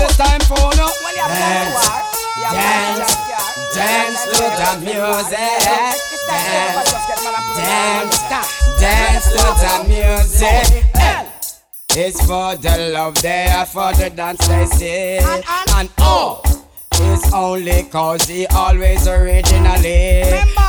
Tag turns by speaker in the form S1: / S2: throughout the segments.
S1: Well, it's time for no. Dance, dance, dance to the music. Dance, dance, dance to the music. It's for the love they are for the dance they see. And oh, it's only cause he always originally.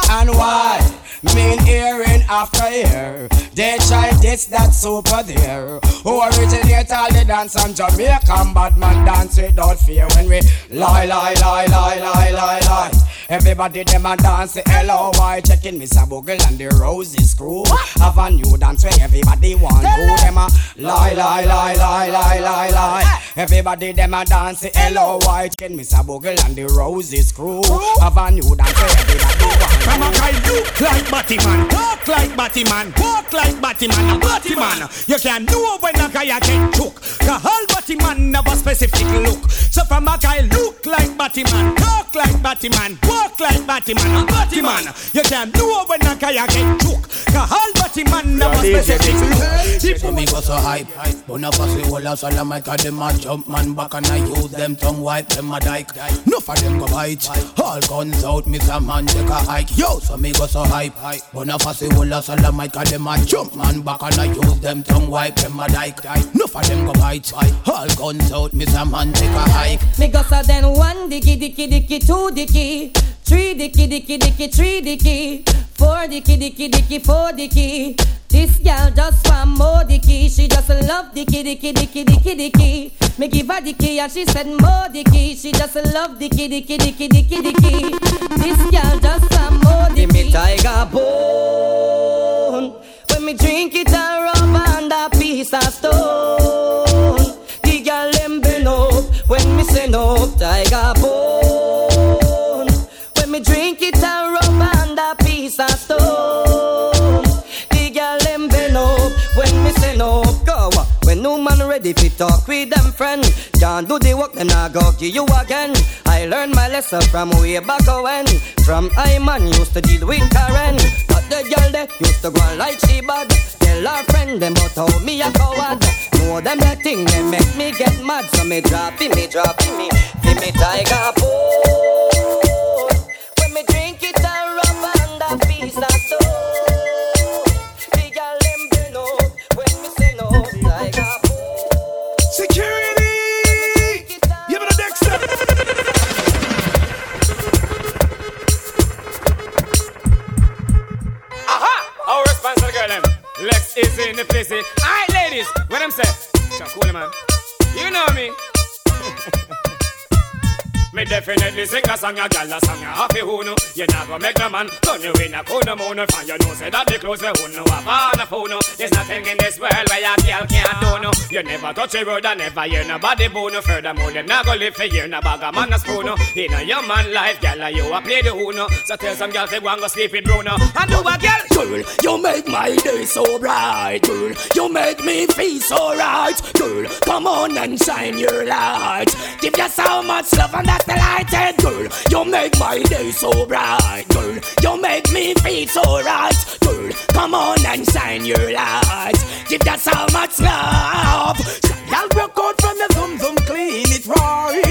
S1: And why? Mean hearing after year. They try this, that super there. Who originate all the dance on Jamaican bad man dance without fear when we lie, lie, lie, lie, lie, lie, lie. Everybody them a dance the L-O-Y Checking Miss Bogle and the Roses crew Have a new dance where everybody want to Them a lie, lie, lie, lie, lie, lie, lie Everybody them a dance the L-O-Y Checking Miss Bogle and the Roses crew Have a new dance where everybody want to
S2: Come on, guy, look like Batman Talk like Batman Walk like Batman Batman You can't know when a guy get choke Cause all Batman have a specific look So from a guy look like Batman Talk like Batman Walk walk like Batman. Batman, you can't know when a guy get choke. Cause all Batman never specific look.
S3: So me go so hype, Bona fussy wall a solo mic a them a jump man back and I use them tongue wipe them a dyke. No for them go bite. All guns out, Mr. Man take a hike. Yo, so me go so hype, Bona fussy wall a solo mic a them a jump man back and I use them tongue wipe them a dyke. No for them go bite. All guns out, Mr. Man take a hike.
S4: Me go so then one dicky dicky dicky two dicky. Three dicky dicky dicky, three dicky. Four dicky dicky dicky, four dicky. This gal just want more dicky. She just love dicky dicky dicky dicky dicky. Me give her dicky and she said more dicky. She just love dicky dicky dicky dicky dicky. This gal just want more dicky. Give me tiger bone. When me drink it and rub and a piece of stone. The gal them bend up when me send up tiger bone ready fi talk with them friend, can't do the work, then I go give you again. I learned my lesson from way back when. From I man used to deal with Karen, but the girl they used to go like she bad. Tell her friend them but how me a coward. Know them that thing they make me get mad, so me drop me drop me, fi me tiger pose me drink
S1: Lex is in the place. Alright ladies, what I'm saying? Cool man. You know me. Me definitely sing a song, a gal a song, a happy know. You never make no man turn you in a corner moon. Find you know, say that the clothes we who know have on a phone. There's nothing in this world where a girl can't do no. You never touch a road and never hear nobody bone. Furthermore, them not go live for year, no bag a man a spoon. In a young man life, gal, you a play the who So tell some gal to go and go sleep with Bruno. And do a gal,
S3: girl, you make my day so bright, girl. You make me feel so right, girl. Come on and shine your light. Give you so much love and that delighted, girl. You make my day so bright, girl. You make me feel so right, girl. Come on and shine your light. Give that so much love. Y'all broke out from your zoom zoom, clean it right.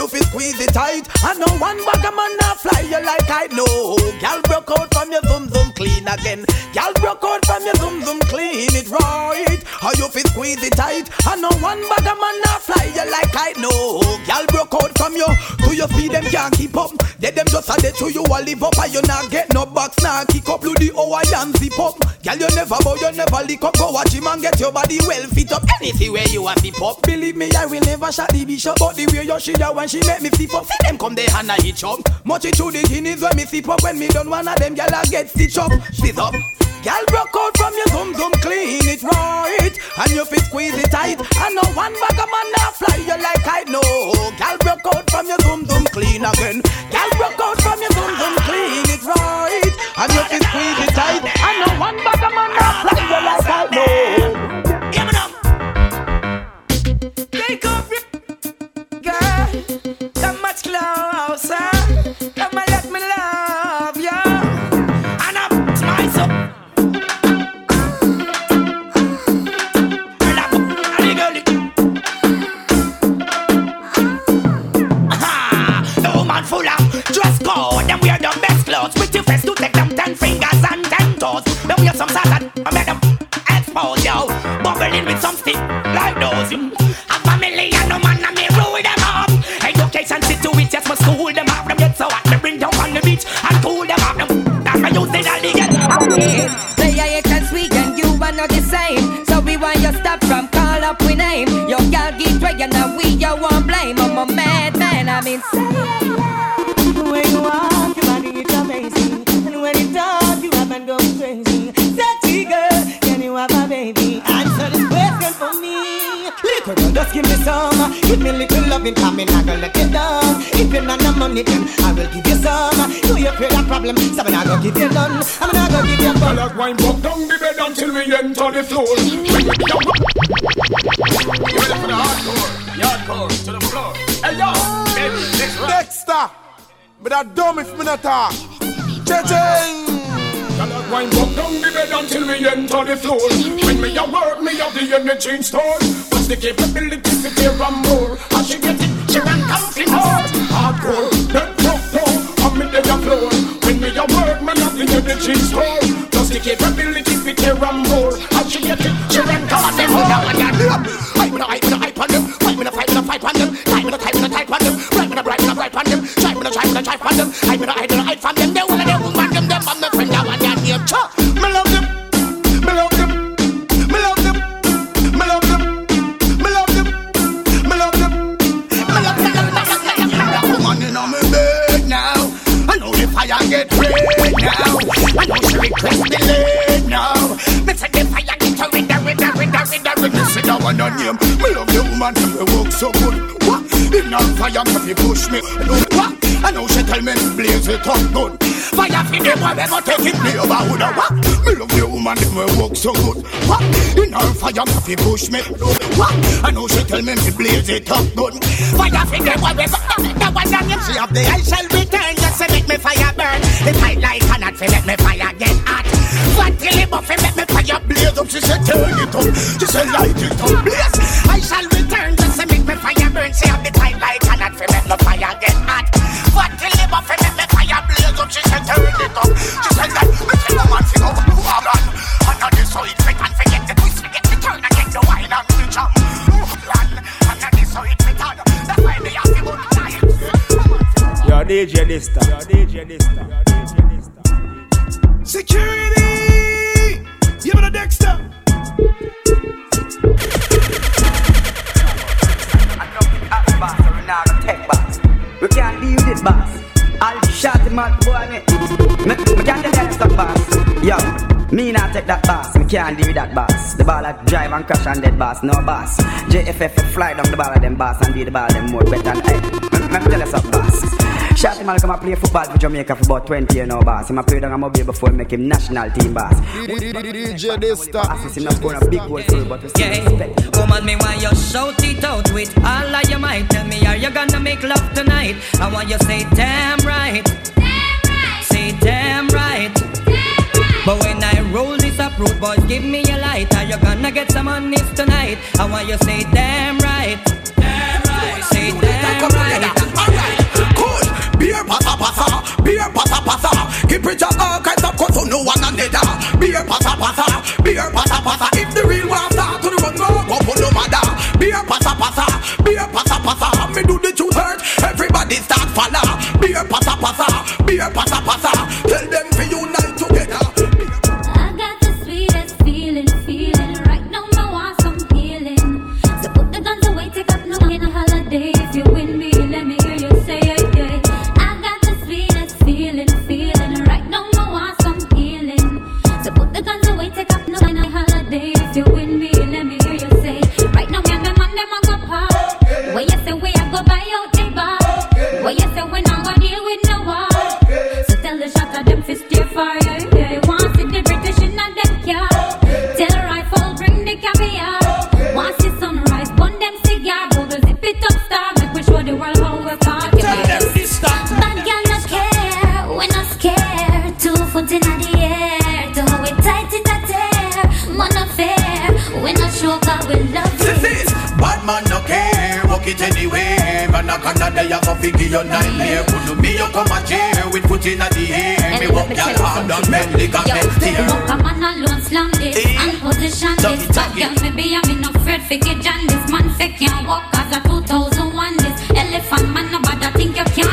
S3: You feel squeeze it tight. I know one bag of man now fly you like I know. Y'all broke out from your zoom zoom, clean again. Y'all broke out from your zoom zoom, clean it right. How you feel squeeze it tight. I know one bag of man now fly you like I know. Y'all broke out from your to your speed, them can't keep up. They them just a dead to you a live up. And you not get no box, now kick up. Do the Hawaiian zip up. Girl, you never bow, you never lick up. Go watch him and get your body well fit up. Anything where you a zip up. Believe me, I will never shot the bishop. But the way you she ya when she make me flip up. See them come there and I hitch up. The guineas when me flip up. When me done one of them, girl, I get stitch up. Split up. Girl broke out from your zoom zoom, clean it right, and you fit squeeze it tight. I know one bag of man now fly you like I know. Girl broke out from your zoom zoom, clean again. Girl broke out from your zoom zoom, clean it right, and you fit squeeze it tight. I know one bag of man now fly you like I know.
S4: us. Come and let me love you.
S3: And up my soul.
S5: Just go, then wear the best clothes. With face to take them ten fingers and ten toes. Then we some salad, I make them expose you. Bubbling with some stick like those. Beach and cool them off. Them that me use it all the get.
S6: Play it and sweet and you are not the same. So we want you stop from call up we name. Your girl get dragging and we you won't blame. I'm a mad man, I'm insane.
S7: Just give me some. Give me little loving, come in, I gonna let you down. If you're not no money, then I will give you some. Do you feel that problem? So I'm not gonna give you none. I'm not gonna give you
S8: Girl,
S7: none.
S8: I wind up down the bed until we enter the floor. Bring it down. You ready for the hardcore? Hardcore to the floor. Hey yo, baby, next round.
S2: Dexter, but that dumb if me not talk. Cha-ching!
S8: Girl, I wind up down the bed until we enter the floor. When me a work, me have the energy in store. The capability to tear and more? And she get it, she run comfy more. Hardcore, then rock down, me dey a floor. When me a work, me have the in store. Just the capability to tear and more. And she get it, she run comfy more.
S5: I'm gonna hype, gonna hype on them. Fight, gonna fight, gonna fight on them. Time, gonna type, gonna type on them. Right, gonna bright, gonna bright on them. Try, gonna try, gonna try on them. I'm gonna hide, gonna hide from them. They wanna, they want them. I'm the friend, I want their name. Cha, now. I know she request the late now. Me say the fire get her red, red, red, red, red, red.
S8: Me say that one on name. Me love the woman who work so good. What? In her fire, me fi push me. What? I know she tell me blaze it up good. Fire fi them one never take it me over who the what? Me love the woman who work so good. What? In her fire, me fi push me. What? I know she tell me me blaze it up good.
S5: Fire for them, what we that one on him. She have the I shall return, to make me fire burn. It fight like a not to make me fire get hot. What till it buff make me fire blaze up? She said turn it up, she said light it up, blaze. I shall return, just to make me fire burn. She have the time like a not to make me fire get hot. What till it buff make me fire blaze up? She said turn it up, she said that. Me tell the man out who I'm on. And on this so it fit and forget the
S9: DJ Dysta. Yo, DJ Dysta. Yo,
S8: Security! Give me the Dexter.
S10: We can't deal with it, boss. I'll shot him out, boy, me. Me, me can't tell that stuff, boss. Yo, me not take that, boss. Me can't deal with that, boss. The ball like drive and crash and dead, boss. No, boss. JFF fly down the ball of them, boss, and do the ball them more better than hey. Me, me tell you something, boss. Shot him out, come and play football for Jamaica for about 20 years now, boss. Him a play down a mobile before he make him national team, boss.
S2: DJ Dysta.
S10: Boss, him not scoring a big goal for you, but we still respect.
S6: woman, me want you shout it out with all of your might. Tell me, are you gonna make love tonight? I want you say damn right, say damn right. But when I roll this up, road boys, give me a light. Are you gonna get some on this tonight? I want you say damn right,
S5: up all kinds of cause no one another. Beer pasa pasa, beer pasa pasa. If the real one start to the run, go go for no matter. Beer pasa pasa, beer pasa pasa. Me do the truth hurt, everybody start follow. Beer pasa pasa, your nightmare Could me you come a chair with put in the air Me walk your hard on men lick
S11: a
S5: men tear
S11: Yo, a man alone slam this
S5: eh,
S11: and position this. Bad girl,
S5: me
S11: be a me no afraid fi get jaundice Man
S12: say can't walk as a 2001 this. Elephant man
S13: no bother think you can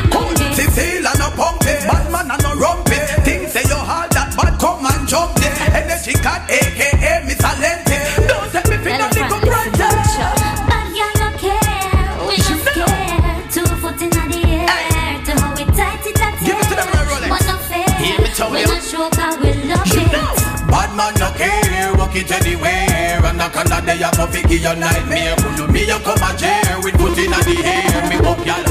S13: it anywhere Anaconda, they have a figure nightmare Me, you come a chair with put in the air Me up,
S14: y'all.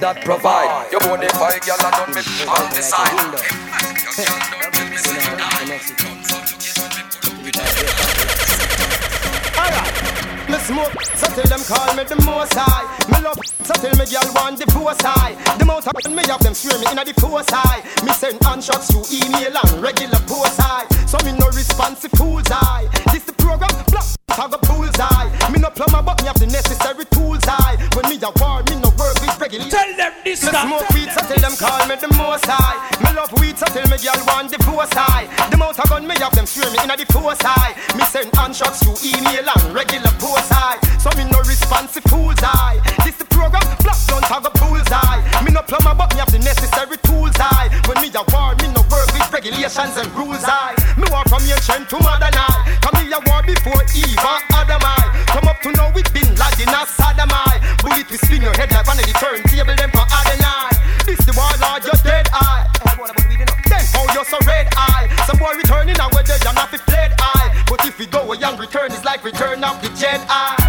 S14: that
S15: provide. Your body fire, girl, I don't make me on the side.
S16: Me smoke, so till them call me the most high. Me love, so till me girl want the force high. The most me have them swear me inna the force high. Me send hand shots, you email. like Return of the Jedi.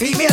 S17: Female.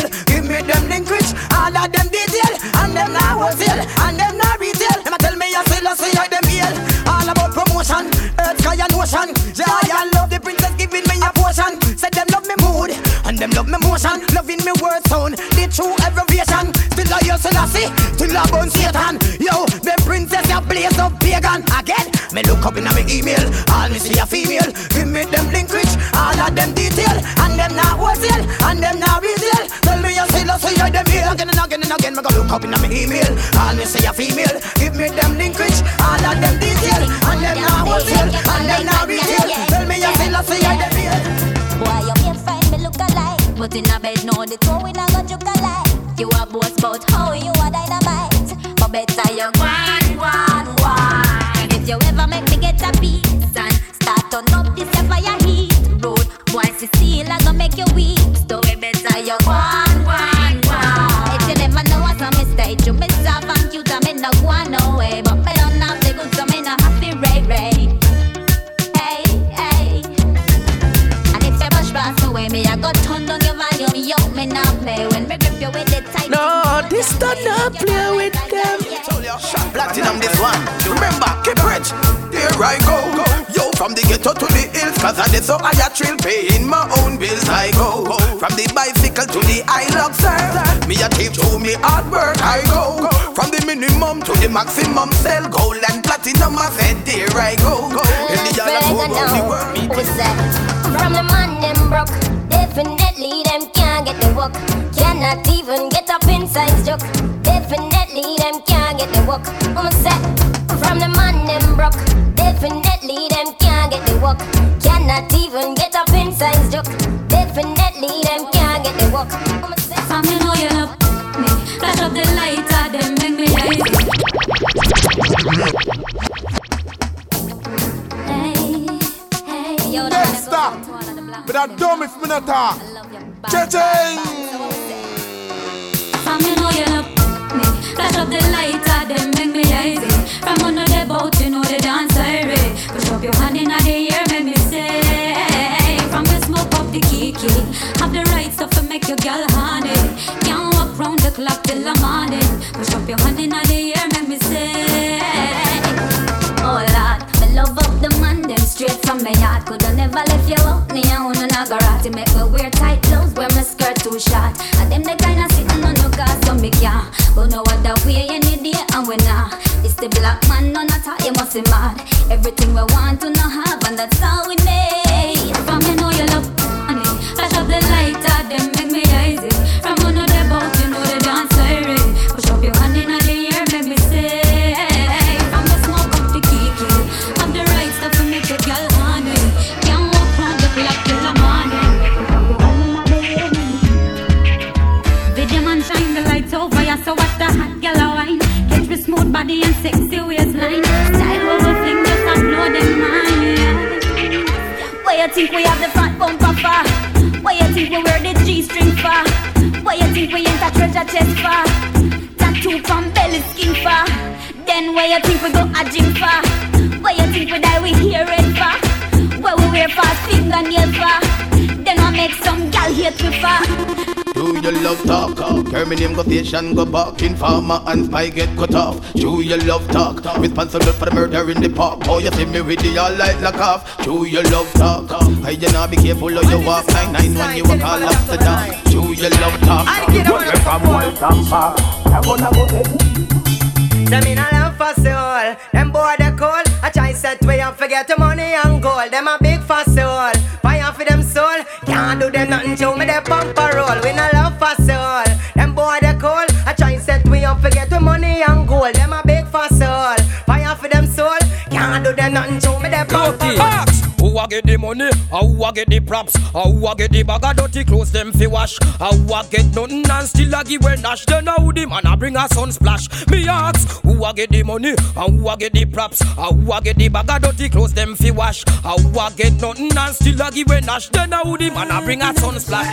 S18: Minimum
S11: your girl honey. Can't walk round the clock till the morning. Push up your hand in the air, make me say. Oh Lord, me love up the man them straight from my heart. Coulda never left you out, me and one Nagarati make me wear tight clothes, wear my skirt too short. And them the kind of sitting on your car, so me can't. But no other way any day, and we not. It's the black man, at all, you must be mad. Everything we want to not have, chest for? Tattoo from belly skin for? Then why you think we go a gym for? Why you think we die we hear red for? Why we wear fast fingernails for? Then I make some gal hate me for?
S3: Do you love talk? Hear me name go station, go back in farmer and spy get cut off. Do your love talk? Responsible for the murder in the park. Oh, you see me with the all light lock off. Do your love talk? Hey, you know be careful of you walk. Nine nine when you walk all up the down. Do you love talk? Where from Wild Tampa? I wanna go
S7: Them in a love for soul. Them boy they cool. I try set way and forget the money and gold. Them a big for soul. Fire for them soul. Can't do them nothing to me. They pump a roll. We not love for soul. Them boy they cool. I try set way and forget the money and gold. Them a big for soul. Fire for them soul. Can't do them nothing to me. They pump a roll.
S19: Who a get the money? How who a get the props? How who a get the bag of dirty clothes them fi wash? How who a get nothing and still a give when dash? Then how the man a bring a sun splash? Me ask, who a get the money? How who a get the props? How who a get the bag of dirty clothes them fi wash? How who a get nothing and still a give when dash? Then how the man a bring a sun splash?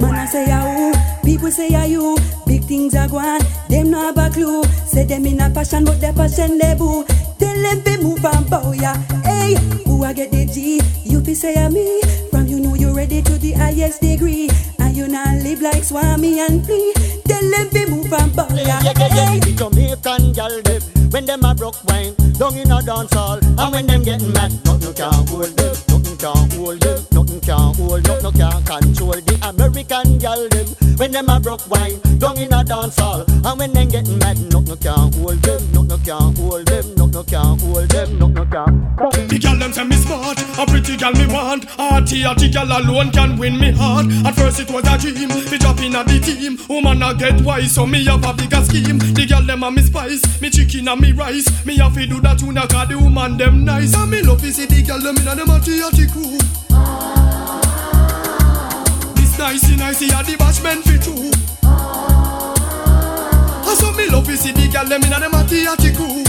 S20: Man, I say a who, people say a you. Big things are going, them no have a clue. Say them in a passion, but their passion they boo. Tell them fi move and bow ya. Hey, who I get the G? You fi say a me. From you know you ready to the highest degree. And you not live like Swami and free. Tell them fi move and ya.
S21: Yeah, yeah, yeah,
S20: Hey.
S21: the Jamaican gal them when them a broke wine down in a dance hall, and when them getting mad, nothing can hold them, nothing can hold them, nothing can hold, nothing can control the American gal them when them a broke wine down in a dance hall, and when them getting mad, nothing can hold them, nothing can hold them, nothing can hold them, nothing can.
S8: The girl them say me smart, a pretty girl me want. Hearty, hearty girl alone can win me heart. At first it was a dream, me drop in a the team. Woman a get wise, so me have a bigger scheme. The girl them a me spice, me chicken and me rice. Me have to do that tune, cause the woman them nice. And me love to see the girl them in a them hearty, hearty crew. This nicey nicey a the bashment fi true. I saw me love to see the girl them in a them hearty, hearty crew.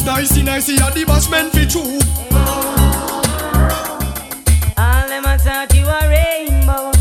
S8: Miss Nicey Nicey a the bashment fi true
S7: All them a talk you a rainbow.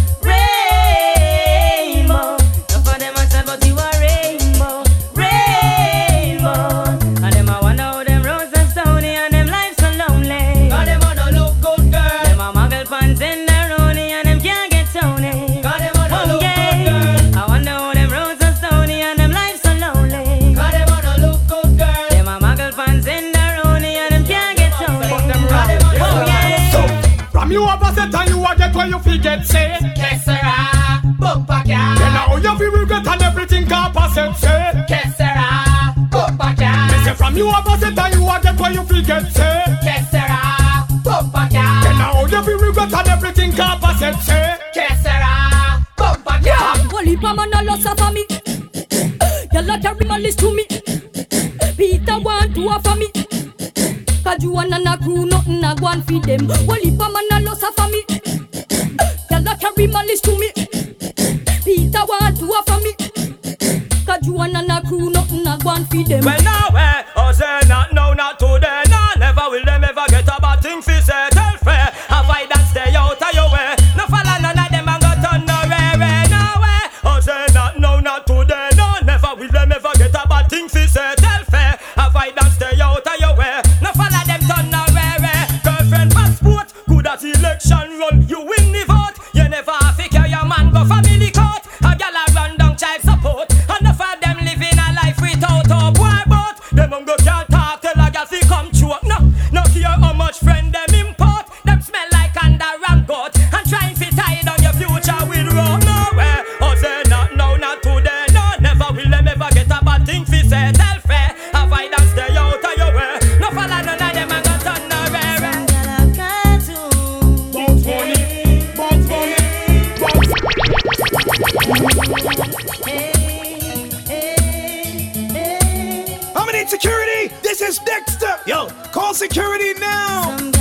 S8: Where you fi get say
S7: Que sera, ah, bumper car.
S8: Then now you fi regret and everything capa set say
S7: Que sera, ah, bumper car.
S8: Me say from you have a set and you a get where you fi get say
S7: Que sera, ah, bumper car.
S8: Then now you fi regret and everything capa set say
S7: Que sera, bumper car.
S22: Holy mama no loss of me. Y'all carry my list to me. Peter want to offer me. Cause you and a crew nothing a go and feed them. Holy mama no loss of me. Y'all carry my list to me. Peter want to offer me. Cause you and a crew nothing go and feed them.
S19: Well, now, eh, oh, say not, no, not today, no, never will them ever get
S8: Yo, call security
S23: now.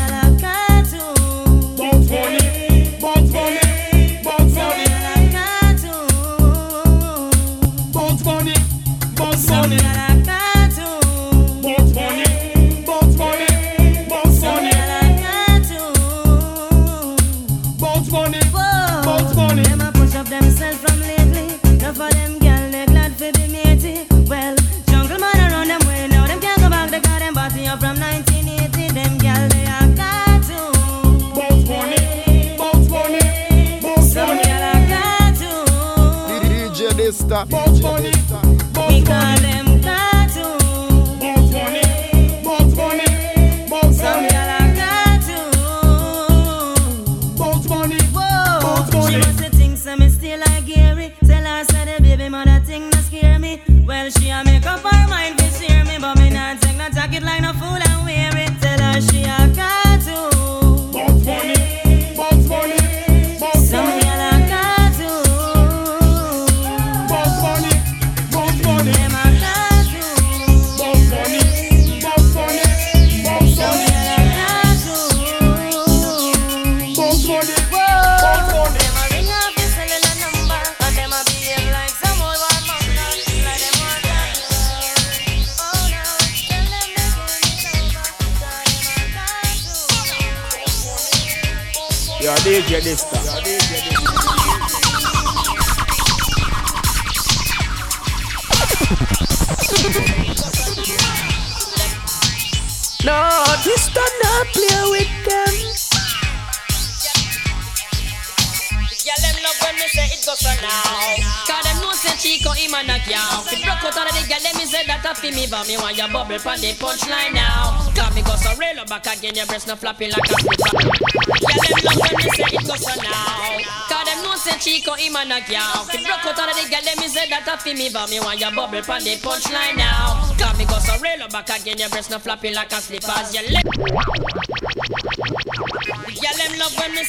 S23: Your
S24: breast no floppy like a slipper. Yeah, them love when me say it goes on now. Cause them know say Chico him a knock out. Fi broke out of the girl, them me say that a fi me, but me want your bubble pon the punchline now. Cause me go so real back again, your breast no floppy like a slippers. Your leg.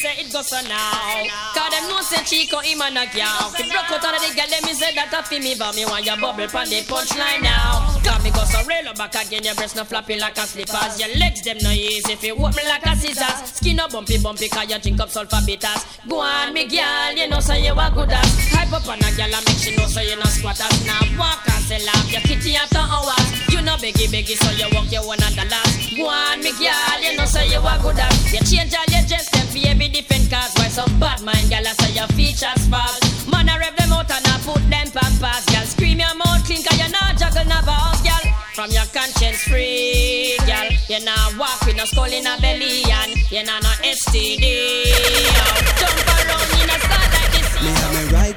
S24: Say it goes so now. Cause them know say Chico him a knock out. Fi broke out of the girl, them me say that a fi me, but me want your bubble pon the punchline now. Cause me go so real back again, your breast no floppy like a slippers. Your legs them no easy fi walk me like a scissors. Skin no bumpy bumpy cause you drink up sulfur bitters. Go on me girl, you know say you a good ass. Hype up on a girl and make she know so you no squatters. Now walk and sell off your kitty after hours. You know beggy beggy so you walk your one at the last. Go on me girl, you know say you a good ass. You change all your dress for every different cause. Why some bad mind girl I say your features false. Man I rev them out and I put them pampas. Girl scream your mouth clean cause you not juggle no balls girl. From your conscience free girl. You not walk with no skull in a belly and you not no STD.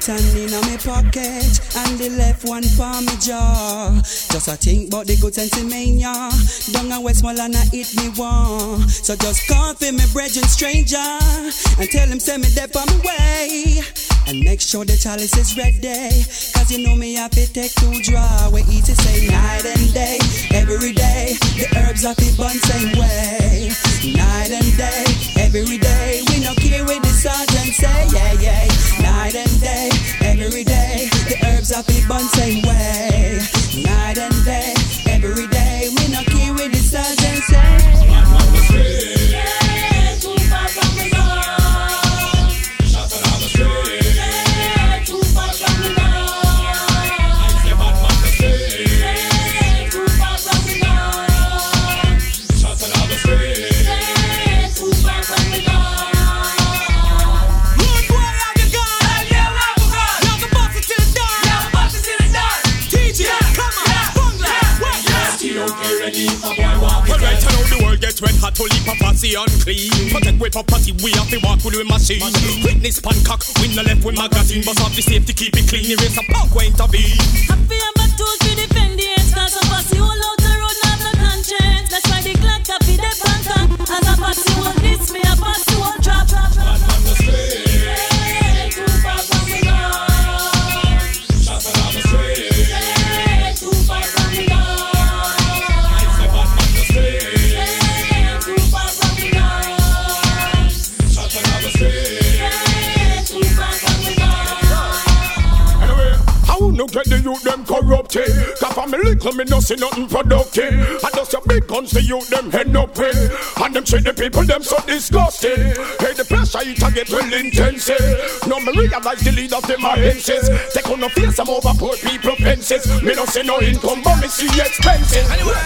S20: Hand in my pocket and the left one for me jaw. Just a think about the good sense in me, yeah. Down a Westmoreland I hit me one. So just call for me brethren stranger and tell him send me dep on my way. And make sure the chalice is ready. Cause you know me have to take two draw. We eat it say night and day, every day. The herbs are the bun same way. Night and day, every day. We no care with the sergeant say, yeah, yeah. Night and day, every day. The herbs are the bun same way. Night and day, every day. We no care with the sergeant say.
S8: The gets red hot, to leap a posse unclean. Protect with property, we have to walk with the machine. Witness pan cock, we no left with magazine, but have the safety, keep it clean, erase a punk, we intervene.
S23: Happy and back to defend the ends Cause a posse all out the road not no conscience That's why the Glock copy the banker As a posse will diss me a posse will drop
S8: Anyway, how no get the youth them corrupted? Cause from me little, me no see nothing productive. And just your big guns, the youth them head up with. And them treat the people them so disgusting. Hey, the pressure it a get real intensive. Now me realize the lead of them are hences. They couldn't face some over poor people pences. Me no see no income, but me see expenses.
S25: Anyway,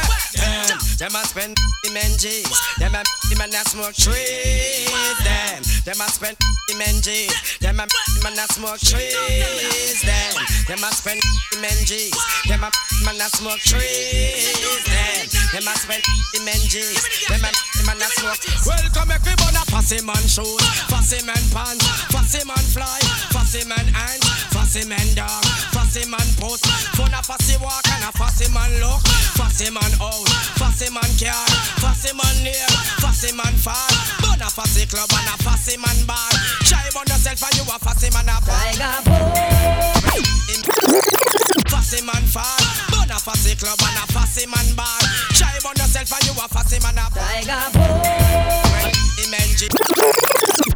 S25: them, them a spend men G's. Them a man that smoke trees. Them, them a spend men G's. Them a man that smoke trees. Them, them a spend men G's. Them a man that smoke trees. Them, them a spend men G's. Them a man that smoke. Welcome everybody, fussy man shoes, fussy man pants, fussy man fly, fussy man hands, fussy man dog, fussy man post, fun a fussy walk and a fussy man look, fussy man out, fussy man car, fussy man near, fussy man far, bun a fussy club and a fussy man bar. Try on yourself and you a fussy man a. Fussy man far, bun a fussy club and a fussy man bar. Try on yourself and you a fussy man a bar. Imenji.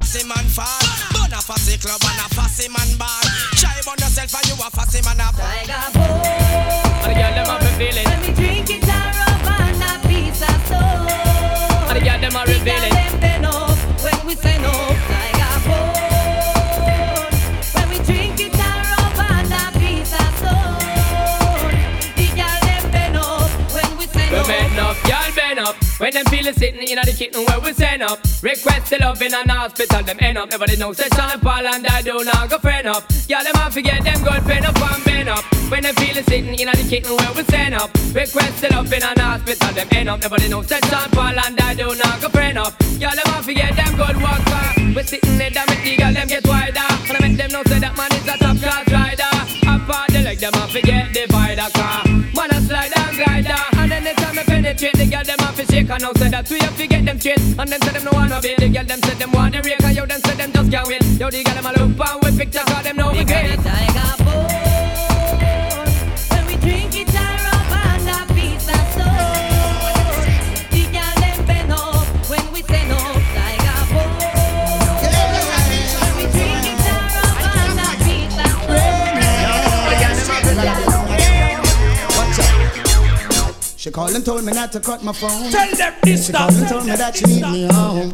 S25: Fussy man far, bun a fussy club and a fussy man bar. A fussy man bar.
S26: Sitting in the kitchen where we send up. Request the love in an hospital, them end up. Nobody knows that Sean Paul and I do not go friend up. Y'all them have forget them good pen up and bend up. When them feelin' sitting in the kitchen where we send up. Request the love in an hospital, them end up. Nobody knows that Sean Paul and I do not go friend up. Y'all them have forget them good work. We sitting there, that make the girl them get wider. And I make them know say that man is a top class rider. Apart the leg, them have forget divider I the girl them have to shake. And now say that we have to get them straight. And then say them no wanna be. The girl them say them want the rake. And yo them say them just can't wait. Yo the girl them a look and with pictures. Cause them know we great.
S5: She called and told me not to cut my phone.
S13: Tell them this
S5: She called and told me that she need me home.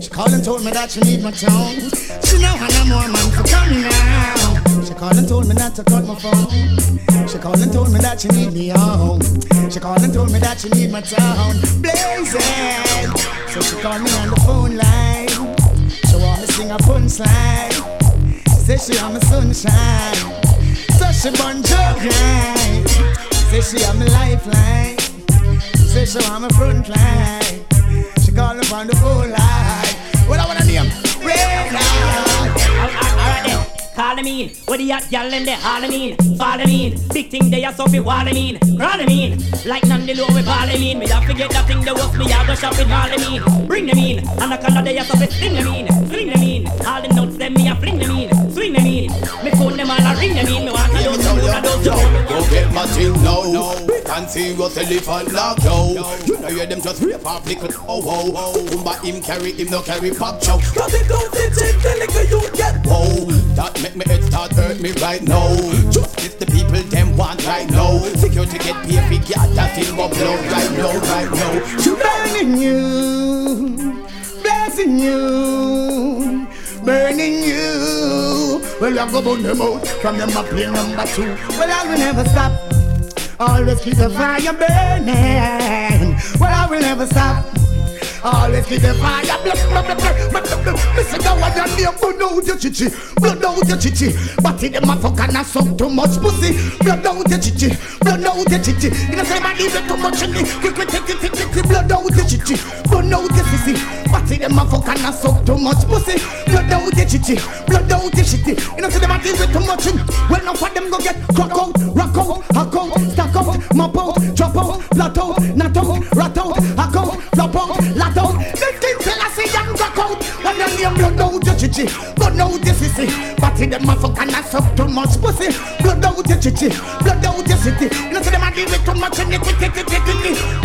S5: She called and told me that she need my tone. She know I know more man for coming now. She called and told me not to cut my phone. She called and told me that she need me home. She called and told me that she need my tone. Blazing. So she called me on the phone line. She want me sing a punchline. She said she on my sunshine. So she bun joke. Say she on my lifeline. Say she on my front line. She call me on the phone line. What I wanna name? Red
S14: then, call them in. What the hot gal them they them in. Fall them in. Big thing they are so fi wall them in. Crawl them in. Like none the low we ball them in. Me have to get that thing they was me I go shop with all them in. Bring them in. And the color they are so fi sling them in. Fling them in. All them nuts them me a fling them in. Swing them in. Me phone them all a ring them in. Me of those.
S3: Go get my thing now. Can't see what elephant lock yo. You know you them just rip off little oh oh oh. But him carry him no carry pop chow. Cause it don't fit in the liquor you get whoa. That make me head start hurt me right now. Just if the people them want right now. Security get paid we got that thing go blow right now right now.
S5: She burning you, blessing you, Well, I go burn them out from them up play number two. Well, I will never stop. Always keep the fire burning. Well, I will never stop. Always keep the fire. Listen to what your name blood out your chichi, blood out your chichi. But if them a fuck and a suck too much pussy, blood out your chichi, blood out your chichi. You know say man leave it too much in it, quick quick quick quick quick quick blood out your chichi, blood out your sissy. But if them a fuck and a suck too much pussy, blood out your chichi, blood out your shitty. You know say them a leave it too much in. Well now for them go get crack out, rock out, hack out, stack out, mop out, drop out, flat out, knot out, rat out, hack out, flop out, lat out. The things tell us see young rock out. When your name blood out chichi. Blood out your sissy. Party them a fuck and a suck too much pussy. Blood out your chichi. Blood out your city. Know see them a deal with too much iniquity.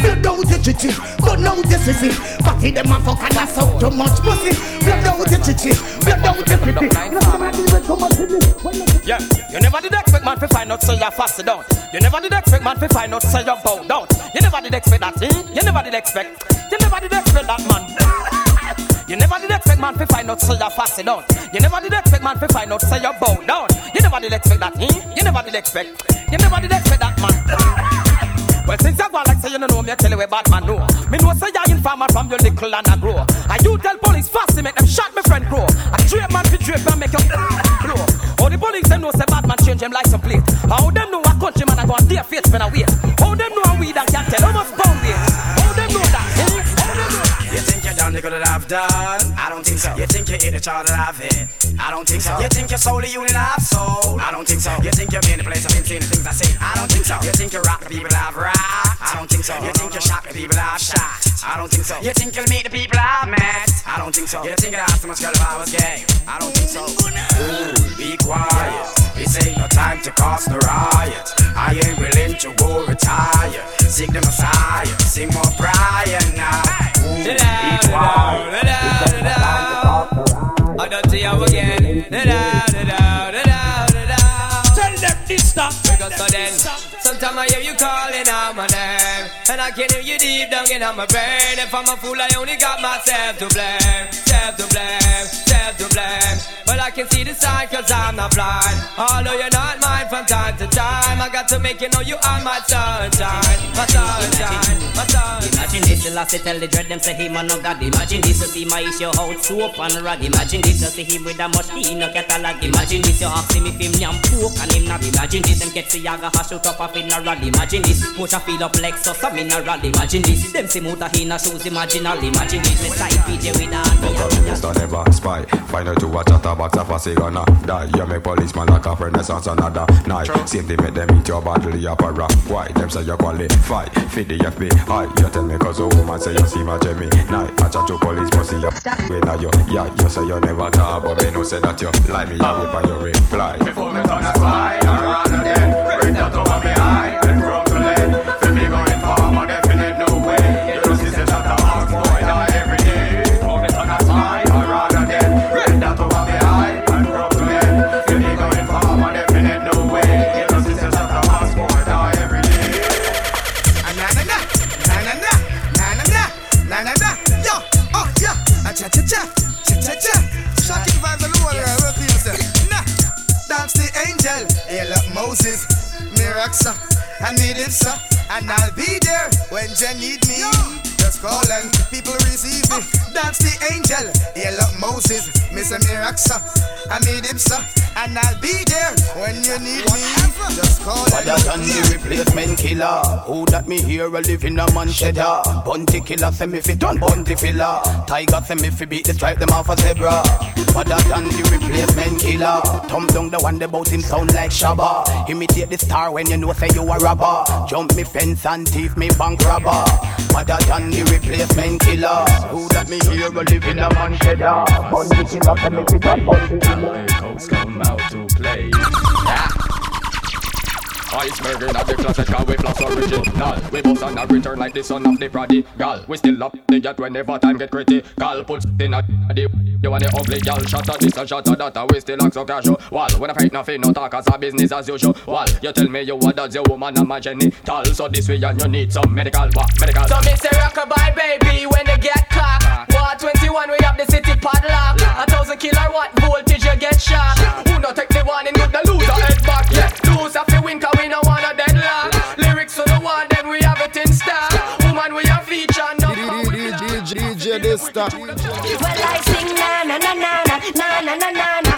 S5: Blood out your chichi. Blood out your sissy. Party them a fuck and a suck too much pussy. Blood out your chichi. Blood out your city. Know see them a deal with too much iniquity.
S27: Yeah, you never did expect man to find out so you're fast down. You never did expect man to find out so you're bow down. You never did expect that, eh? You never did expect. You never did expect that, man. You never did expect man to find out so you're fast down. You never did expect man to find out so you're bow down. You never did expect that, eh? You never did expect. You never did expect that, man. Well, since you go like say you don't know me, I tell you where bad man know. Me know say you're informer from your little and I grow. And you tell police fast to make them shot my friend grow. I drape man for drape and make you blow. All the police them know say bad man change them like some plate. How them know a country man I go on their face when I wait. How them know a weed and
S25: you're good that I've done? I don't think so. You think you hit the child that I've hit? I don't think so. You think you're solely unit I've sold? I don't think so. You think you're in the place I've been seeing the things I say? I don't think so. You think you rock the people I've rocked? I don't think so. You think you shock the people I've shot? I don't think so. You think you'll meet the people I've met? I don't think so. You think I'd ask so much girl if I was gay? I don't think so. Ooh, be quiet. This ain't no time to cause the riot. I ain't willing to go retire. Seek the Messiah, sing more prior now. Ooh, be quiet.
S26: I don't see you again.
S13: Tell them this stop
S26: Because so then sometimes I hear you calling out my name, and I can hear you deep down in my brain. If I'm a fool, I only got myself to blame, self to blame, self to blame. But I can see the sign cause I'm not blind. Although you're not mine from time to time, I got to make you know you are my sunshine, my sunshine, my sunshine.
S14: Imagine this, the last tell the dread them say him no god. Imagine this, you see my issue out soap and rag. Imagine this, you see him with a much in a catalog. Imagine this, you ask him if him yam pork and him not. Imagine this, them get the yaga hash out up a funeral. Imagine this, much a feel up Lexus a mineral. Imagine this, them see motor in a shoes. Imaginal, imagine this, me side PJ with a
S28: Mr. Never spy Find out to watch a tabac a fussy gonna die You make policeman like a renaissance another night Same thing make them eat your bodily opera Why? Them say you qualify Feed the FBI You tell me cause a woman say you see my Jimmy Night I chat to police but see you When are you? Yeah, you say you never talk But me no say that you lie me I whip and you reply
S29: Before me turn a spy, I
S30: calling. People receive me. Dance the angel. Look Moses, Mr. Miraxa, him, Midipsa, and I'll be there when you need me. Just call
S3: Father than the replacement killer. Who that me hear a live in a man cheddar Bounty Killer say me fi done bunty filler. Tiger say me fi beat the stripe them off a zebra. Father than the replacement killer. Thumb down the one about him sound like Shabba. Imitate the star when you know say you a robber. Jump me fence and thief me bank robber. Father than the replacement killer. Who that me hear a live in a man cheddar Bounty Killer say me fi done bunty filler
S29: Coats come out to play. Ah. Iceberg in a the classical we plus original. We both on a return like the son of the prodigal. We still up the yacht whenever time get critical. Put in a the you want the ugly gal. Shot at this and shot at that and we still act so casual. When I fight nothing no talk as a business as usual. You tell me you what does your woman and my genital. So this way and you need some medical what medical?
S26: So me say rockabye baby when they get cock War 21 we have the city padlock A thousand killer watt voltage you get shot Who not take the warning good the loser head back Yeah lose after win cause we no want a deadlock Lyrics to the one then we have it in stock Woman we a feature no
S2: DJ this stuff.
S31: Well, I sing na na na na na na na na na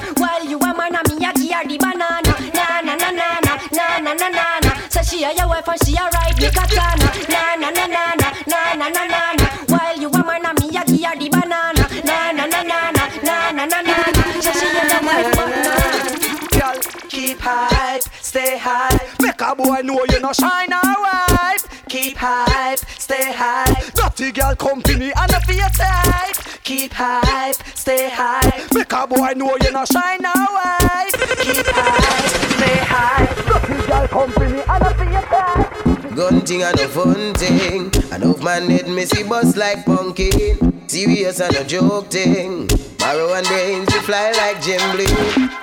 S31: a
S27: boy know you no shine alright. Keep
S31: Keep hype, stay hype. Dirty girl company and a fear type. Keep hype, stay hype. Make a boy know you not shine now. Wife. Keep hype, stay hype. Dirty girl company and a fear type.
S32: Gun thing and a fun thing. Enough man need me see bust like pumpkin. Serious and a joke thing. Barrow and brains we fly like Jim Blue.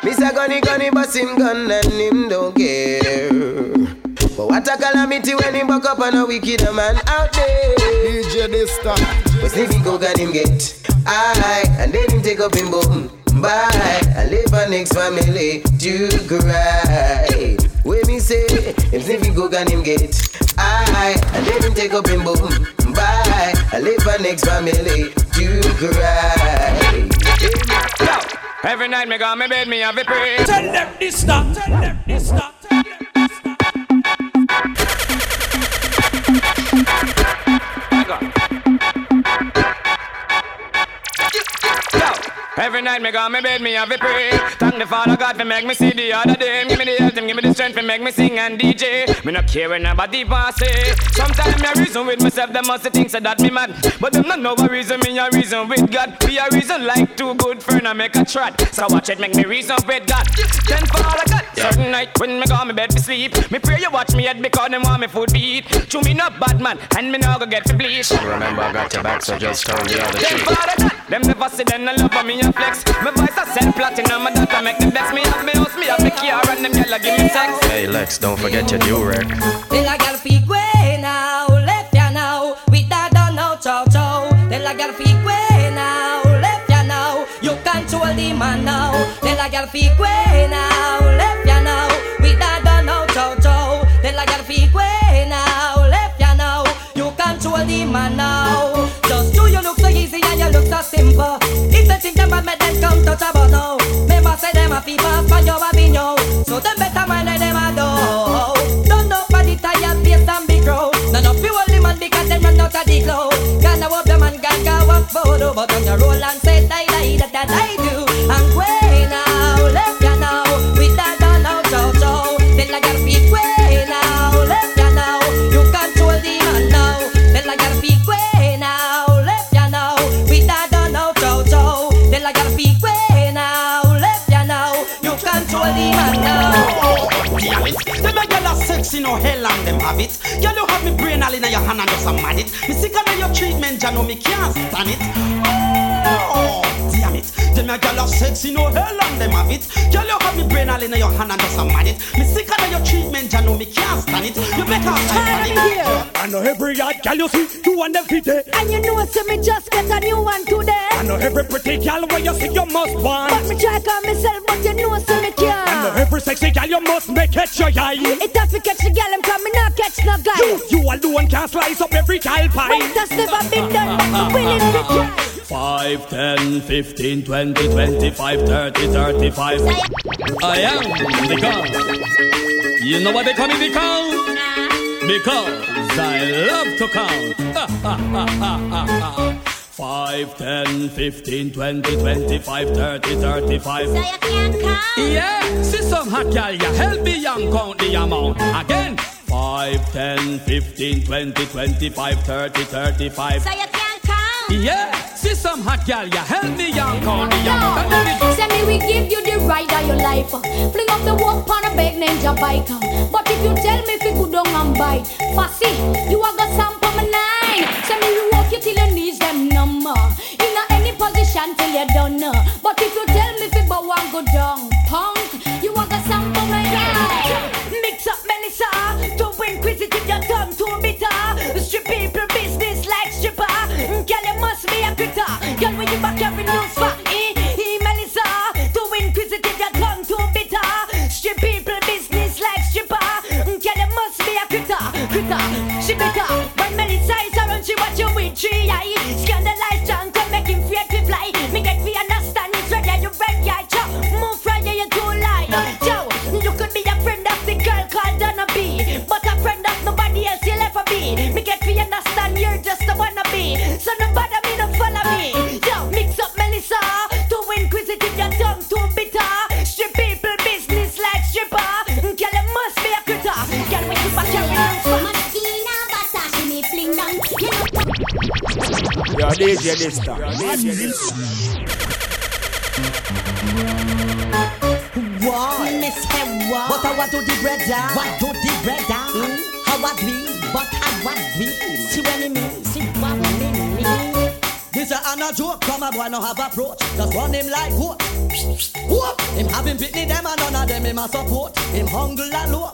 S32: Mr. Gunny Gunny bust him gun and him don't care. But what a calamity when him buck up on a wicked man out there.
S2: DJ this time.
S32: But if he go got him get I and then him take up him boom. Bye, I live for next family to cry. When me say, if Sniffy go got him get I and then him take up him boom. Bye, I live for next family to cry.
S33: Every night me go me bed me have a pray.
S13: Tell them this stop. Tell them this stop.
S33: Every night me go me bed me have a pray. Thank the Father God for make me see the other day. Give me the health give me the strength for make me sing and DJ. Me no care when nobody pass say. Sometimes me a reason with myself, them must think say that me mad. But them not know a reason, me a reason with God. Be a reason like two good friend I make a trot. So watch it make me reason with God. Then Father God, certain night when me go me bed to sleep. Me pray you watch me head because them want me food beat. Chew me not bad man and me no go get to bleach.
S34: Remember, I got your back, so just turn the other
S33: Then
S34: cheek.
S33: Father God, them never see them no love for me flex. My voice a sell platinum, my data make the best. Me have me house, me have me car, and them gyal a give me sex.
S34: Hey Lex, don't forget your do-rag.
S4: Tell a girl feet way now, left ya now. With that done now, chow chow. Tell a girl feet way now, left ya now. You control the man now. Tell a girl feet way now, left ya now. With that done now, chow chow. Tell a girl feet way come touch about now. Remember say them a feet pass for you a binyo. So them better mind let them a do. Don't the tired face and big crowd. None of you only man because them run out of the cloud. Gonna hope the man can go up photo, but on the roll and say die die that that I do. And way
S13: a girl are sexy, no hell and them have it. Girl, you have me brain all in your hand and just a man it. Me sick of your treatment, ya know me can't stand it. Oh, damn it. Them a girl are sexy, no hell and them have it. Girl, you have me brain all in your hand and just a man it. Me sick of your treatment, ya know me can't stand it. You better stand it.
S35: I know every yard girl you see, you want them fit it.
S36: And you know, so me just get a new one today.
S35: I know every pretty girl where you see you must want.
S36: But me try call myself, but you know, so
S35: sexy girl you must make catch your eye.
S36: It doesn't catch the gal, I'm coming not catch no guy.
S35: You, you alone can slice up every child pie.
S36: But that's never been done, but I'm willing to try.
S13: 5, 10, 15, 20, 25, 30, 35. I am the count. You know why they call me the count? Because I love to count. 5, 10, 15, 20, 25, 30, 35.
S12: So you can't count?
S13: Yeah, see some hot gal, you help me young count the amount. Again. 5, 10, 15, 20, 25, 30, 35.
S12: So you can't count?
S13: Yeah, see some hot gal, you help me young count the amount. Then
S36: Say me, we give you the ride of your life. Fling up the walk on a big ninja bike. But if you tell me if you down and bite, fussy, you are got some for my nine. Say me, we walk you till your knees In a any position till you're done. But if you tell me you bow and go down, punk, you want got some for my nine. Mix up Melissa to inquisitive, your tongue too bitter. Strip people business like stripper. Girl, you must be a critter. Girl, when you back every news for eh? Eh, Melissa, too inquisitive, your tongue too bitter. Strip people business like stripper. Girl, you must be a critter, critter. She bitter. When Melissa is around, she watch you with three eyes. A. So no bother me, no follow me. Yo, mix up Melissa. Too inquisitive, your tongue too bitter. Strip people business like stripper. Girl, you must be a critter. Girl, when you back your hands for
S12: Machina Bata, ding dong. You know
S8: Yo, DJ this time.
S37: Why? Miss Hewa. But I want to the brother. What to the brother? Mm? How I dream, but I dream. See what I mean? This a an a joke, come a boy no have approach. Just run him like goat. Whoop! Him having pitney them and none of them him a support. Him hungry and low.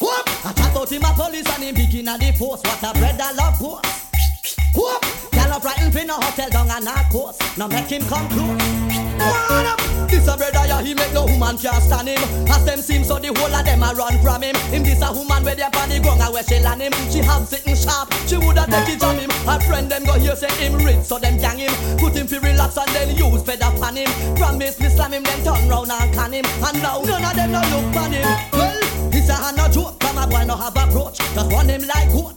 S37: Whoop! I chat out him a police and him begin at the post. What a bread I love post. Whoop! Girl up right in a hotel down a north coast. Now make him come close. One up. This a brother yeah, he make no woman can't stand him. As them seem so the whole of them a run from him. Him this a woman where they on the ground and where she land him. She have sitting sharp, she woulda take it from him. Her friend them go here say him rich, so them gang him. Put him fi relax and then use feather pan him. Promise me slam him, then turn round and can him. And now none of them no look pan him. Well, this a no joke, come a boy no have approach. Just run him like goat.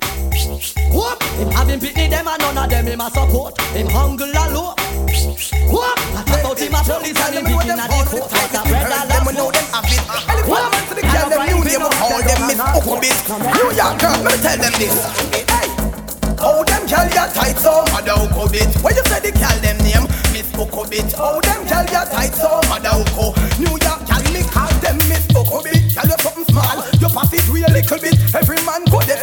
S37: Him a support. Him hungry and low. Whoop! I talk out him a police and him begin a the court. Like a bread a
S3: Them know them have it. Elephant man to the girl, them new name, we call them Miss Okobit. New York girl, let me tell them this. Hey, how them girl ya tight so mother Okobit. When you say the girl them name, Miss Okobit. How them girl ya tight so mother Oko. New York girl, me call them Miss Okobit. Girl you something small, your pass it real little bit. Every man go they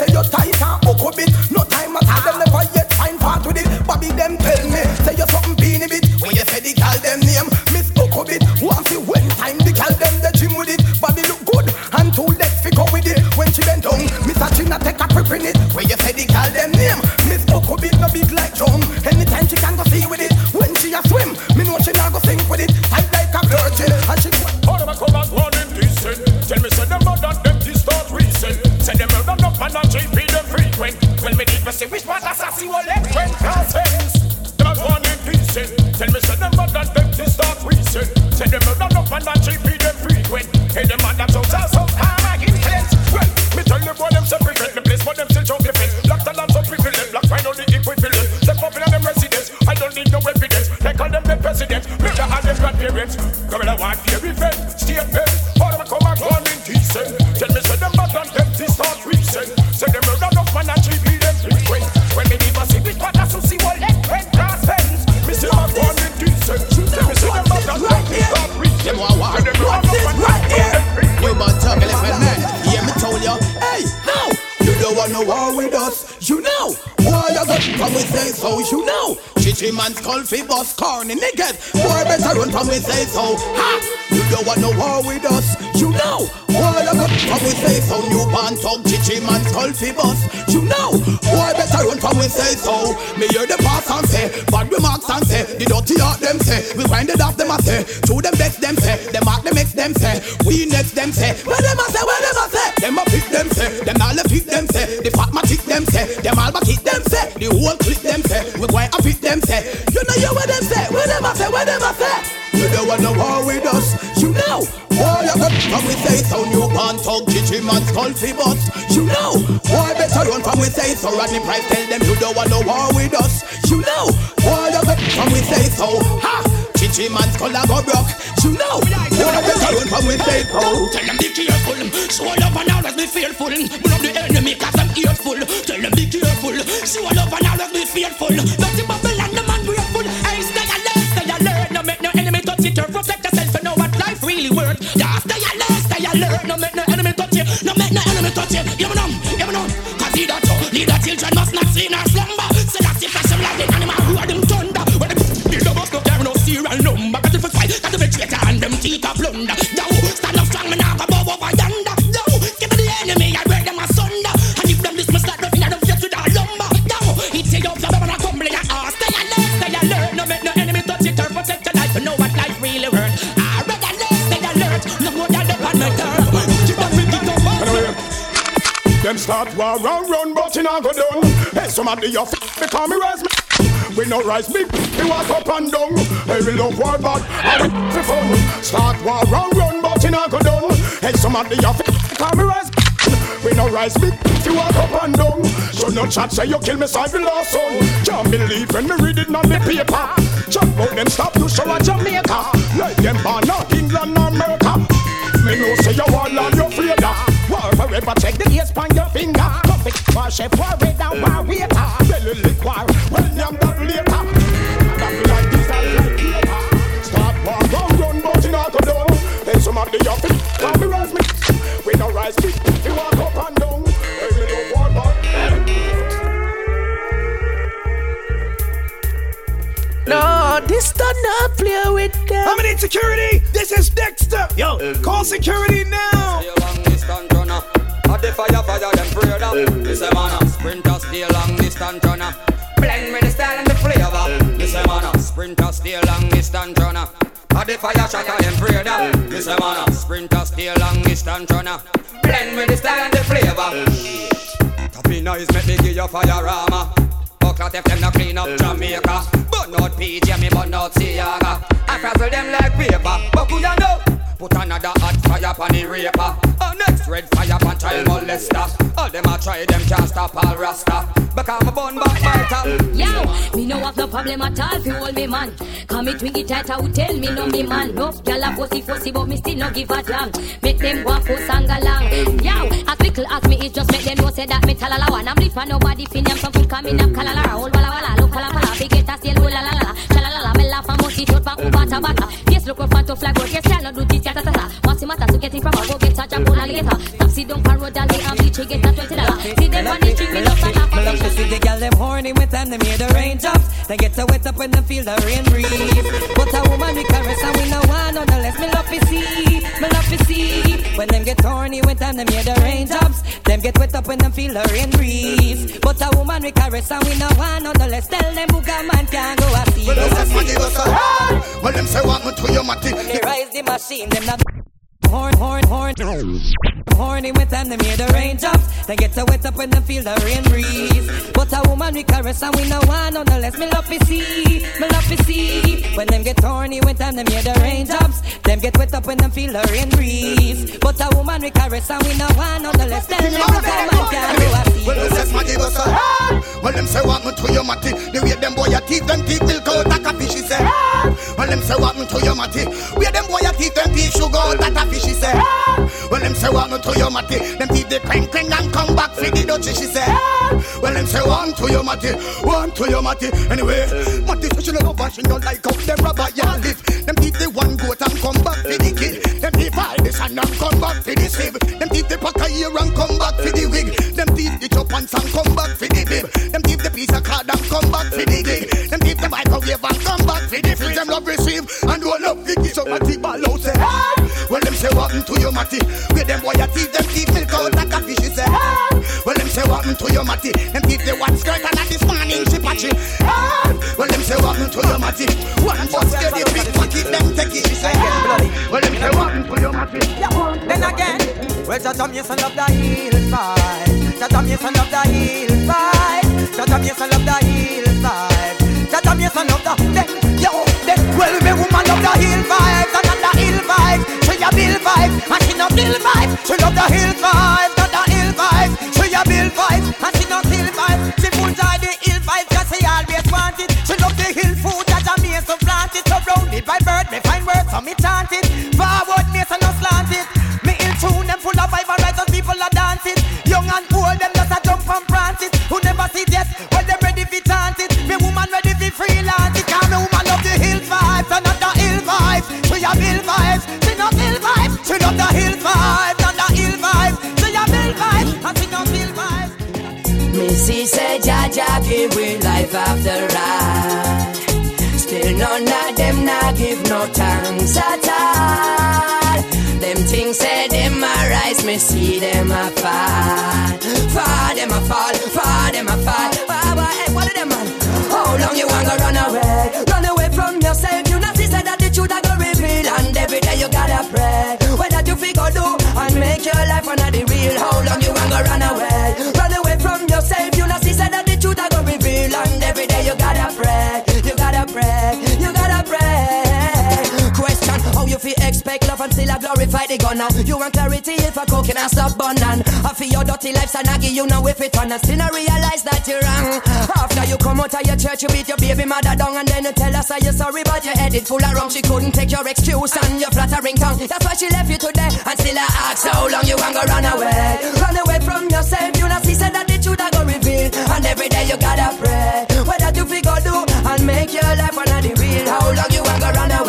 S8: so?
S3: You know. Chichi man's call fi bus corny niggas. Boy better run from we say so. Ha! You don't want no war with us. You know. Why you got from we say so? New Newborn talk chichi man's call fi bus. You know. Boy better run from we say so. Me hear the pass and say, bad remarks and say, the dirty heart them say, we wind it off them a say, to man's call fi bus. You know. Why better run from we say so Rodney Price tell them you don't want no war with us. You know. Why you got from we say so ha. Chichi man's color go broke. You know. Why better run from we say so.
S14: Tell them be careful, show love and always be fearful. Up the enemy cause I'm earful. Tell them be careful, show love and always be fearful. Dirty alert. No make no enemy touch you, no make no enemy touch you. You know, you know. Cause leader to leader children must not sleep nor slumber. So that's the fashion like the animal who are them thunder. When them build up us no carry no serial number. Got to fi fight, got to be traitor and them teeth a plunder.
S8: Start war and run, but you not go down. Hey, somebody you f because me rise me. We no rise me, we walk up and down. Hey, we love war bad, and we for fun. Start war and run, but you not go down. Hey, somebody you f because me rise we no rise me, you walk up and down. So no chat say you kill me, so I be lost son. Can't believe when me read it on the paper. Jump out them stop to show a Jamaica. Like them born out England America. Me know say you all on your finger. Come pick war chef, war waiter. Belly liquor, well, yam that later. That like this and like later. Start war, run, run, but you not go down. Then some of the yuppie, call me rise me. We no rise me, we walk up and down. Hey, we don't walk back.
S37: No, this time not play with them.
S8: How many security? This is Dexter. Yo, call security now.
S38: The fire, fire, them afraid of. This a man sprinter, stay long distance runner Blend with the style and the flavor. This a man sprinter, stay long distance runner At the fire, shot of them afraid of. This a man sprinter, stay long distance runner Blend with the style and the flavor. Tappy noise make me give you fire armor Buckler if them not clean up Jamaica. Burn out PJ, me burn out Seaga I frazzle them like paper. But who you know? Put another hot fire on the raper. Uh, next red fire on child molester. All them a try, them can't stop all rasta. Because my bun back fighter.
S24: Yo, me no have no problem at all if you hold me man. Come me twingy tight, I would tell me no me man. No, y'all a fussy fussy, but me still no give a damn. Make them go for sang along. Yo, as little as me is just make them know say that me talala one. I'm live for nobody fin them some food coming up kalala. Hold wala wala, look wala wala. Big get a still la la la. Shalalala, me laugh and musty throat back bata bata. Yes, look rough and tough like what yes, y'all no do this, ta ta ta. What's the matter? So get it from a go get a jump on a later. Stop sit down for road and and bleach, you get a twenty dollar. See them on the street, me love that
S6: Me love to see the girl them horny with them, them hear the raindrops. They get so wet up when they feel the rain breeze. But a woman we caress and we no want none unless me love to see, me love to see. When them get horny with them, them hear the raindrops. Them get wet up when them feel the rain breeze. But a woman we caress and we no want none unless tell them booga man can go a see.
S5: Well, them say money goes so Well, them say want
S6: machine, them not horn, horn, horn. Horny with them, them hear the raindrops. They get so wet up when they feel the rain breeze. But a woman we caress and we no none unless me love to see, me love to see. When them get horny with them, them hear the raindrops. Them get wet up when them feel the rain breeze. But a woman we caress and we no none unless them what can do see.
S5: Well, them say money goes so Well, them say want me to your matty. The way them boy a teeth, them teeth milk out like a fish, he say. Well, them say want me to your matty. Where them boy a teeth, them teeth sugar out like a fish, he say. Ah. Well, them say me to your matty. Them teeth they crank crank and come back for the dutchie, she say. Ah. Well, them say want to your matty, want to your matty. Anyway, matty so she no love and she no like how them rubber ya live. Them teeth they one goat and come back for the kid. Them teeth buy this and then come back for the sieve. Them teeth they pack a and come back for the wig. Them teeth the chop and come back for the bib. Them teeth the piece of card and come back for the gig. Them teeth the microwave and come back for the fridge. Them love receive and don't love the so matty ball out say. Well, them say what to your matty. Where them boy a teeth, them teeth milk out like a fish. She say. ah. Well, them say what to your matty. Them teeth they one skirt and at this morning she patchy. Well, them say what to your matty. One bus get the big matty, them take it. She say. ah. Well, them say what to your matty.
S37: Then again, well, Jaja Mason love the heel vibe. Jaja Mason love the heel vibe. Jaja Mason love the heel vibe. Jaja Mason love the well me woman love the heel vibe. Not the heel vibe. She a bill vibe, and she no bill vibe. She love the heel vibe, not the heel vibe. She a bill vibe, and she no hill vibe. She full joy the hill vibe 'cause she always want it. She love the hill food that a me so plant it. Surrounded by bird, me find words so me chant it. Forward me so no slant it. Me ill tune them full of vibe and right people are dancing. Young and old them just a jump and prance it. Who never see death, well them ready She love the hill vibes, not the hill vibes. She a bill vibes and she not hill vibes.
S39: Missy said, Jaja give we life after ride. Still none of them not give no thanks at all. Them things say them a rise, me see them a fall. Fall them a fall, fall them a fall. Why, why, hey, what are them man? How long you want to run away? Run away from yourself. You not see that the truth I go reveal, and every day you gotta pray. Do and make your life one of the real. How long you to run away?
S37: Expect love still a glorify the gunner? You want clarity if a coke and stop burning. I feel your dirty life, I give you no if it on. And still I realize that you're wrong. After you
S4: come out of your church, you beat your baby mother down and then you tell us how you're sorry, but your head is full of rum. She couldn't take your excuse and your flattering tongue. That's why she left you today. And still I ask how long you want to run away. Run away from yourself. You know, she said that the truth I go reveal. And every day you gotta pray. What that you figure do and make your life one of the real. How long you want to run away?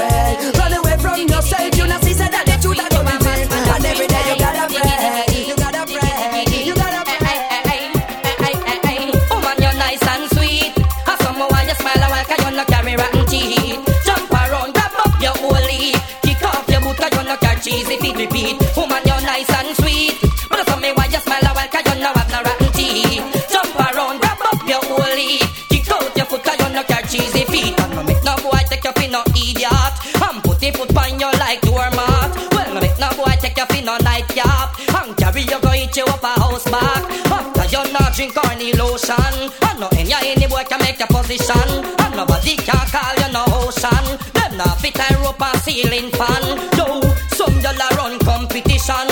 S24: Drink any lotion. And no any any boy can make your position. And nobody can call you no ocean. Them not fit a rope and ceiling fan. Yo, some y'all a run competition.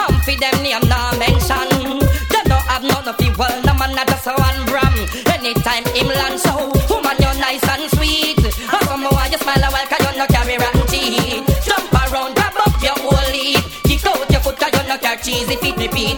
S24: And for them name not mention. They don't have none of the world. No man a just one bram. Anytime him land so woman you're nice and sweet. And some why you smile a while 'cause you no carry rotten teeth. Jump around, grab up your whole lead. Kick out your foot 'cause you no carry cheesy feet repeat.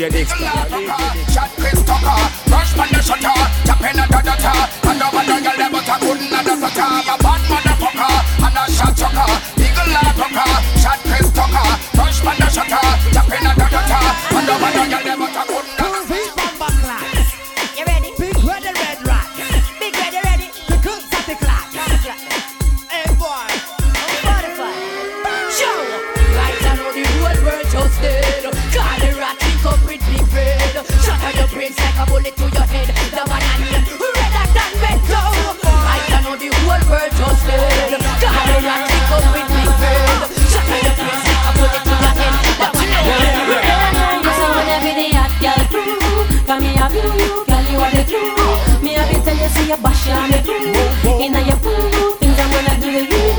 S2: DJ Dexter.
S40: Shot Chris Tucker, rush man the shutter, tap in a da a
S36: bullet to your head. The man I name redder than Right I know the whole world just dead. Call the rat pick up with red Shut out your brains like a bullet to your head. The man I name
S37: This a one every day hot girl crew Come me have you, girl you are the truth Me have it tell you say you bash on me crew Inna your food, things I'm gonna do to you.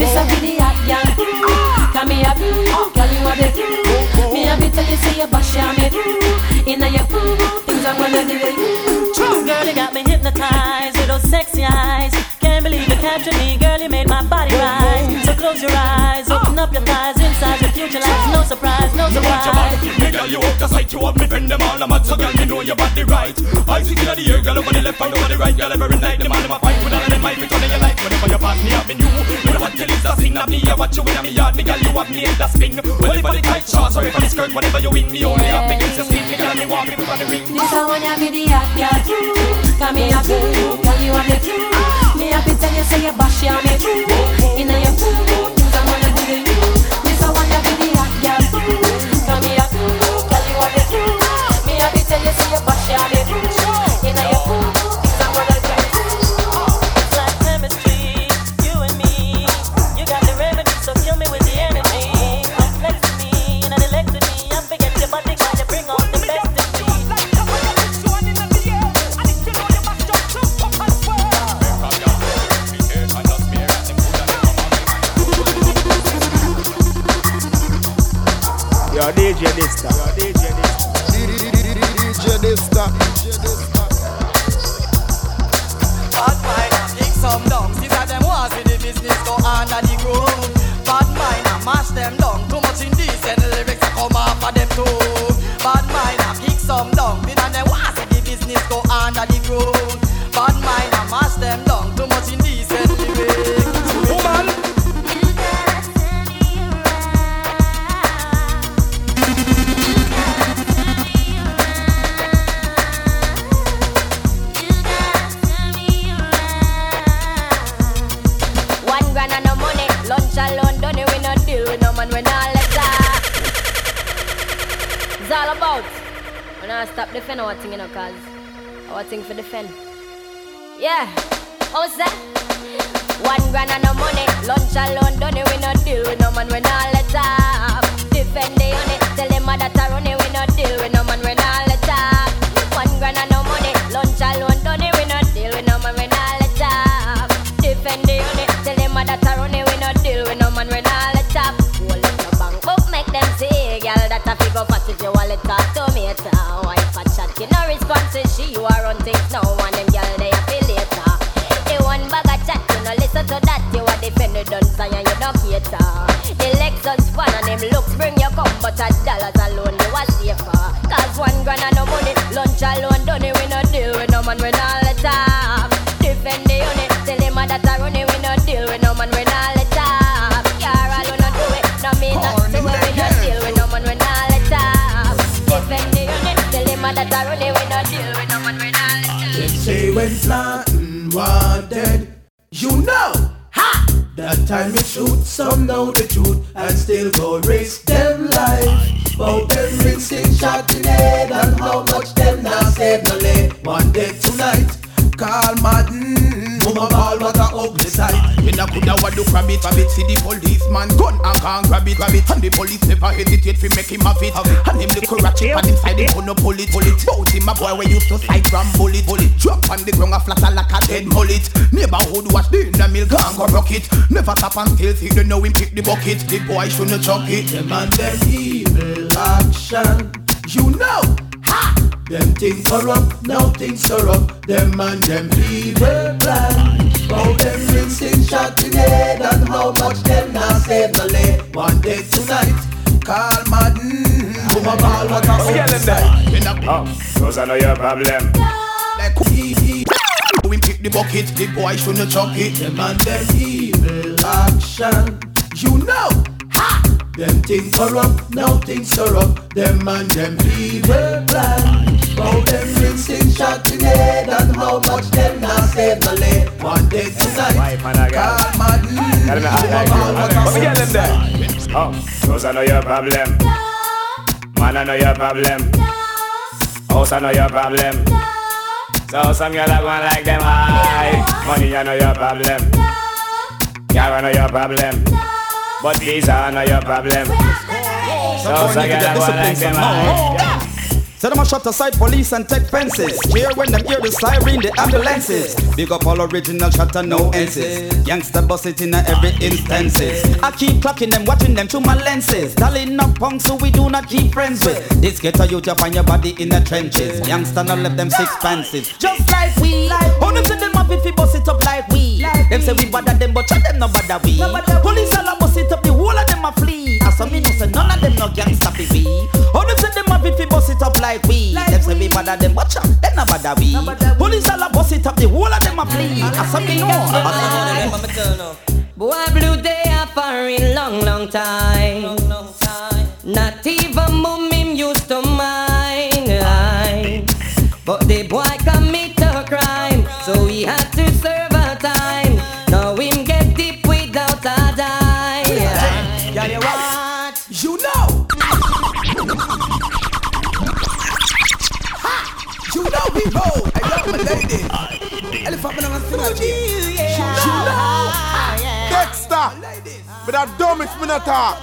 S37: This a be the hot girl crew Come me have you, girl you are the truth Me have it tell you say you bash on me crew Inna your
S23: Girl, you got me hypnotized with those sexy eyes. Can't believe you captured me, girl. You made my body rise. So close your eyes, open up your thighs. Inside your future lies, no surprise, no
S41: Me want your
S23: surprise.
S41: body, me girl you the sight You have me friend them all So girl me know your body right I see in the air girl over the left over the right Girl every night them all them a fight With all of them might be turning your life Whenever you pass me up in you What a me I watch you in me yard Me girl you have me head a spin. If I the tight shorts or if I the skirt Whatever you win me oh, only have me against your skin Me girl me want me put on the ring.
S37: This a one ya be the hot girl crew Come me have you, girl you are the truth Me have to tell you say you bash on me crew Inna your food,
S18: our thing for. Yeah, how's that? One grand and no money, lunch alone, done it, we no deal with no man, we not
S3: can't grab it, grab it. And the police never hesitate fi make him have it. And him little ratchet and inside him gonna pull it, pull it. Bout him a boy we used to sight from bullet, bullet. Drop on the ground a flatter like a dead mullet. Neighborhood watch the in the mill gang go rock it. Never stop and still see the know him pick the bucket. The boy shouldn't chuck it. Them and them evil action, you know. Ha! Them things corrupt, now things corrupt. Them and them evil plan. How them rinsing shot in head and how much them now save the lay. One day tonight, call Madden. Boom a ball, what a
S42: What's yelling there? Oh, those are not your problem.
S3: like he, he. We pick the bucket, the boy shouldn't chuck it. Them and them evil action, you know. Ha! Them things corrupt, now things corrupt. Them and them evil plan. How them rinsing shot in head and how much them now save the lay. One day tonight, call Madden.
S42: Tell me how like What's yelling there? Oh, those are not your problem. Man, I know your problem. House, I know your problem. So some girl are going like them high. Money, I know your problem. Car, I know your problem. But visa, I know your problem. So some girl are going like them high.
S43: So them a shut aside police and take fences. Cheer when them hear the siren, the ambulances. Big up all original and no enses. Youngster bust it in every instances. I keep clocking them, watching them through my lenses. Darling not punk, so we do not keep friends with. This ghetto you to find your body in the trenches. Youngster not left them six fancies. Just like we. How them say them up if we bust it up like we. Them say we bother them, but chat them no bother we. Police all a bust it up, the whole of them a flee. As some me know say none of them no gangsta fi we. How bust it up like we. Them say we bother them, but chat them no bother we. Police all a bust it up, the whole of them a flee. As some me know.
S6: Boy, blue day up for a long, long time. Not even mum him used to mind. But the
S3: Roll. I love my lady. Elephant man. You know.
S2: Dexter. But that dumb if me not talk.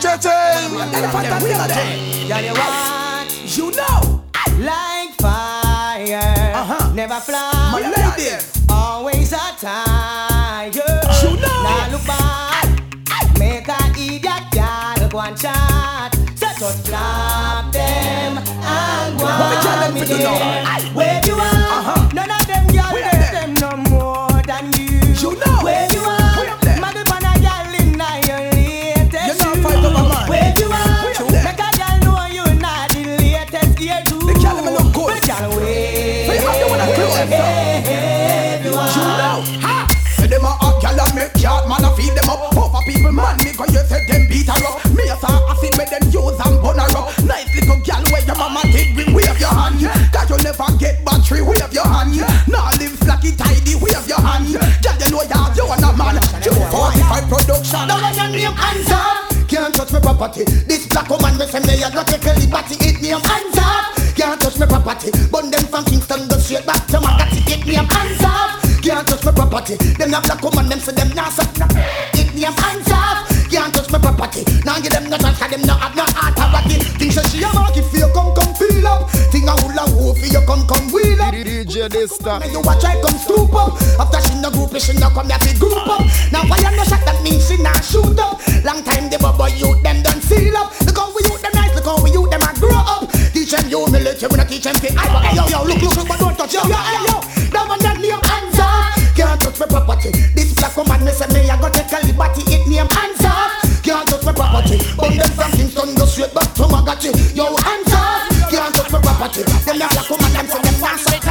S2: Cha-ching.
S3: Yeah, you what? You know.
S37: Like fire,
S3: Uh-huh.
S37: never fly.
S3: My lady.
S37: always a tiger.
S3: You know.
S37: Now look back, make a idiot girl go and chat. Set us flap them and
S3: What me tell them to do now?
S37: Where you are,
S3: Uh-huh.
S37: none of them girl
S3: Where
S37: get
S3: them?
S37: no more than you.
S3: You know.
S37: Where you are,
S3: them?
S37: muggle pan a girl in a your latest
S3: You not
S37: shoe. fight over man. Where you are,
S3: Where them?
S37: make a girl know you not the latest year too.
S3: The girl them look good.
S37: The girl wait.
S3: So you have to wanna close them down.
S37: Hey, you
S3: You
S37: are.
S3: know. Ha! Say them a hot gal and make yard man a feed them up. Over people man me cause you say them beat her up. Me a saw acid where them use and burn her up. Nice little gal where your mama did bring hand. Cause you never get battery wave your hand. Now live flaky tidy wave your hand. Girl you know ya you want a man. You 45 production.
S37: Now when your name answer,
S5: Can't touch my property. This black woman we say me a go take a liberty. It hands up. Can't touch my property. Burn them from Kingston, go straight back to Magatti. It me a hands. Can't touch my property. Them not black woman, them say them not. It me a hands. Can't touch my property. Now give them no chance, 'cause them not have no authority. Things say she a mark a hula hoop, you come, come wheel up.
S2: DJ this time.
S5: You watch I come stoop up. After she no group, she no come here fi group up. Now why you no shot that means she not shoot up. Long time the bubble youth them done seal up. Look how we youth them nice, look how we youth them a grow up. Teach them humility, we no teach them fi I yo yo, look look look, but don't touch yo yo yo. That one that name hands off. Can't touch my property. This black woman me say me I go take a liberty. It name hands off. Can't touch my property. Burn them from Kingston, go straight back to Magatti. Yo hands property. Them not black woman, them say them not suck.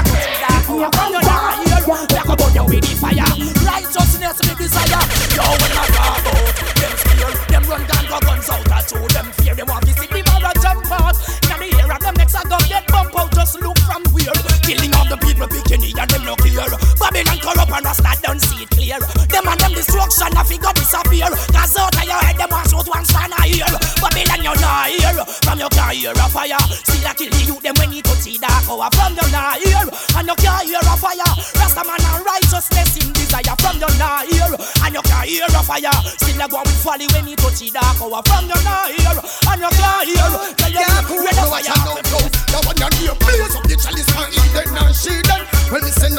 S14: Black about you with the fire. Righteousness me desire. Yo when I talk out Them fear Them run down go guns out at you Them fear. Them want to see the mother jump out. Now the air of them next a gun get bump out. Just look from where. Killing of the people bikini and them no clear Babylon corrupt and Rasta don't see it clear. Them and them destruction a figure disappear. Cause out of your head them want shoot one stand a here Babylon you're not hear From your can't hear a fire. Still a kill the them when you touch the dark hour From you not hear And you can't hear a fire. Rasta man and righteousness in desire From you not hear And you can't hear a fire. Still a go with folly when you touch the dark hour From you not hear And you can't hear Tell you where the fire
S5: Now when you hear blaze up the chalice and eat them and she them Well me say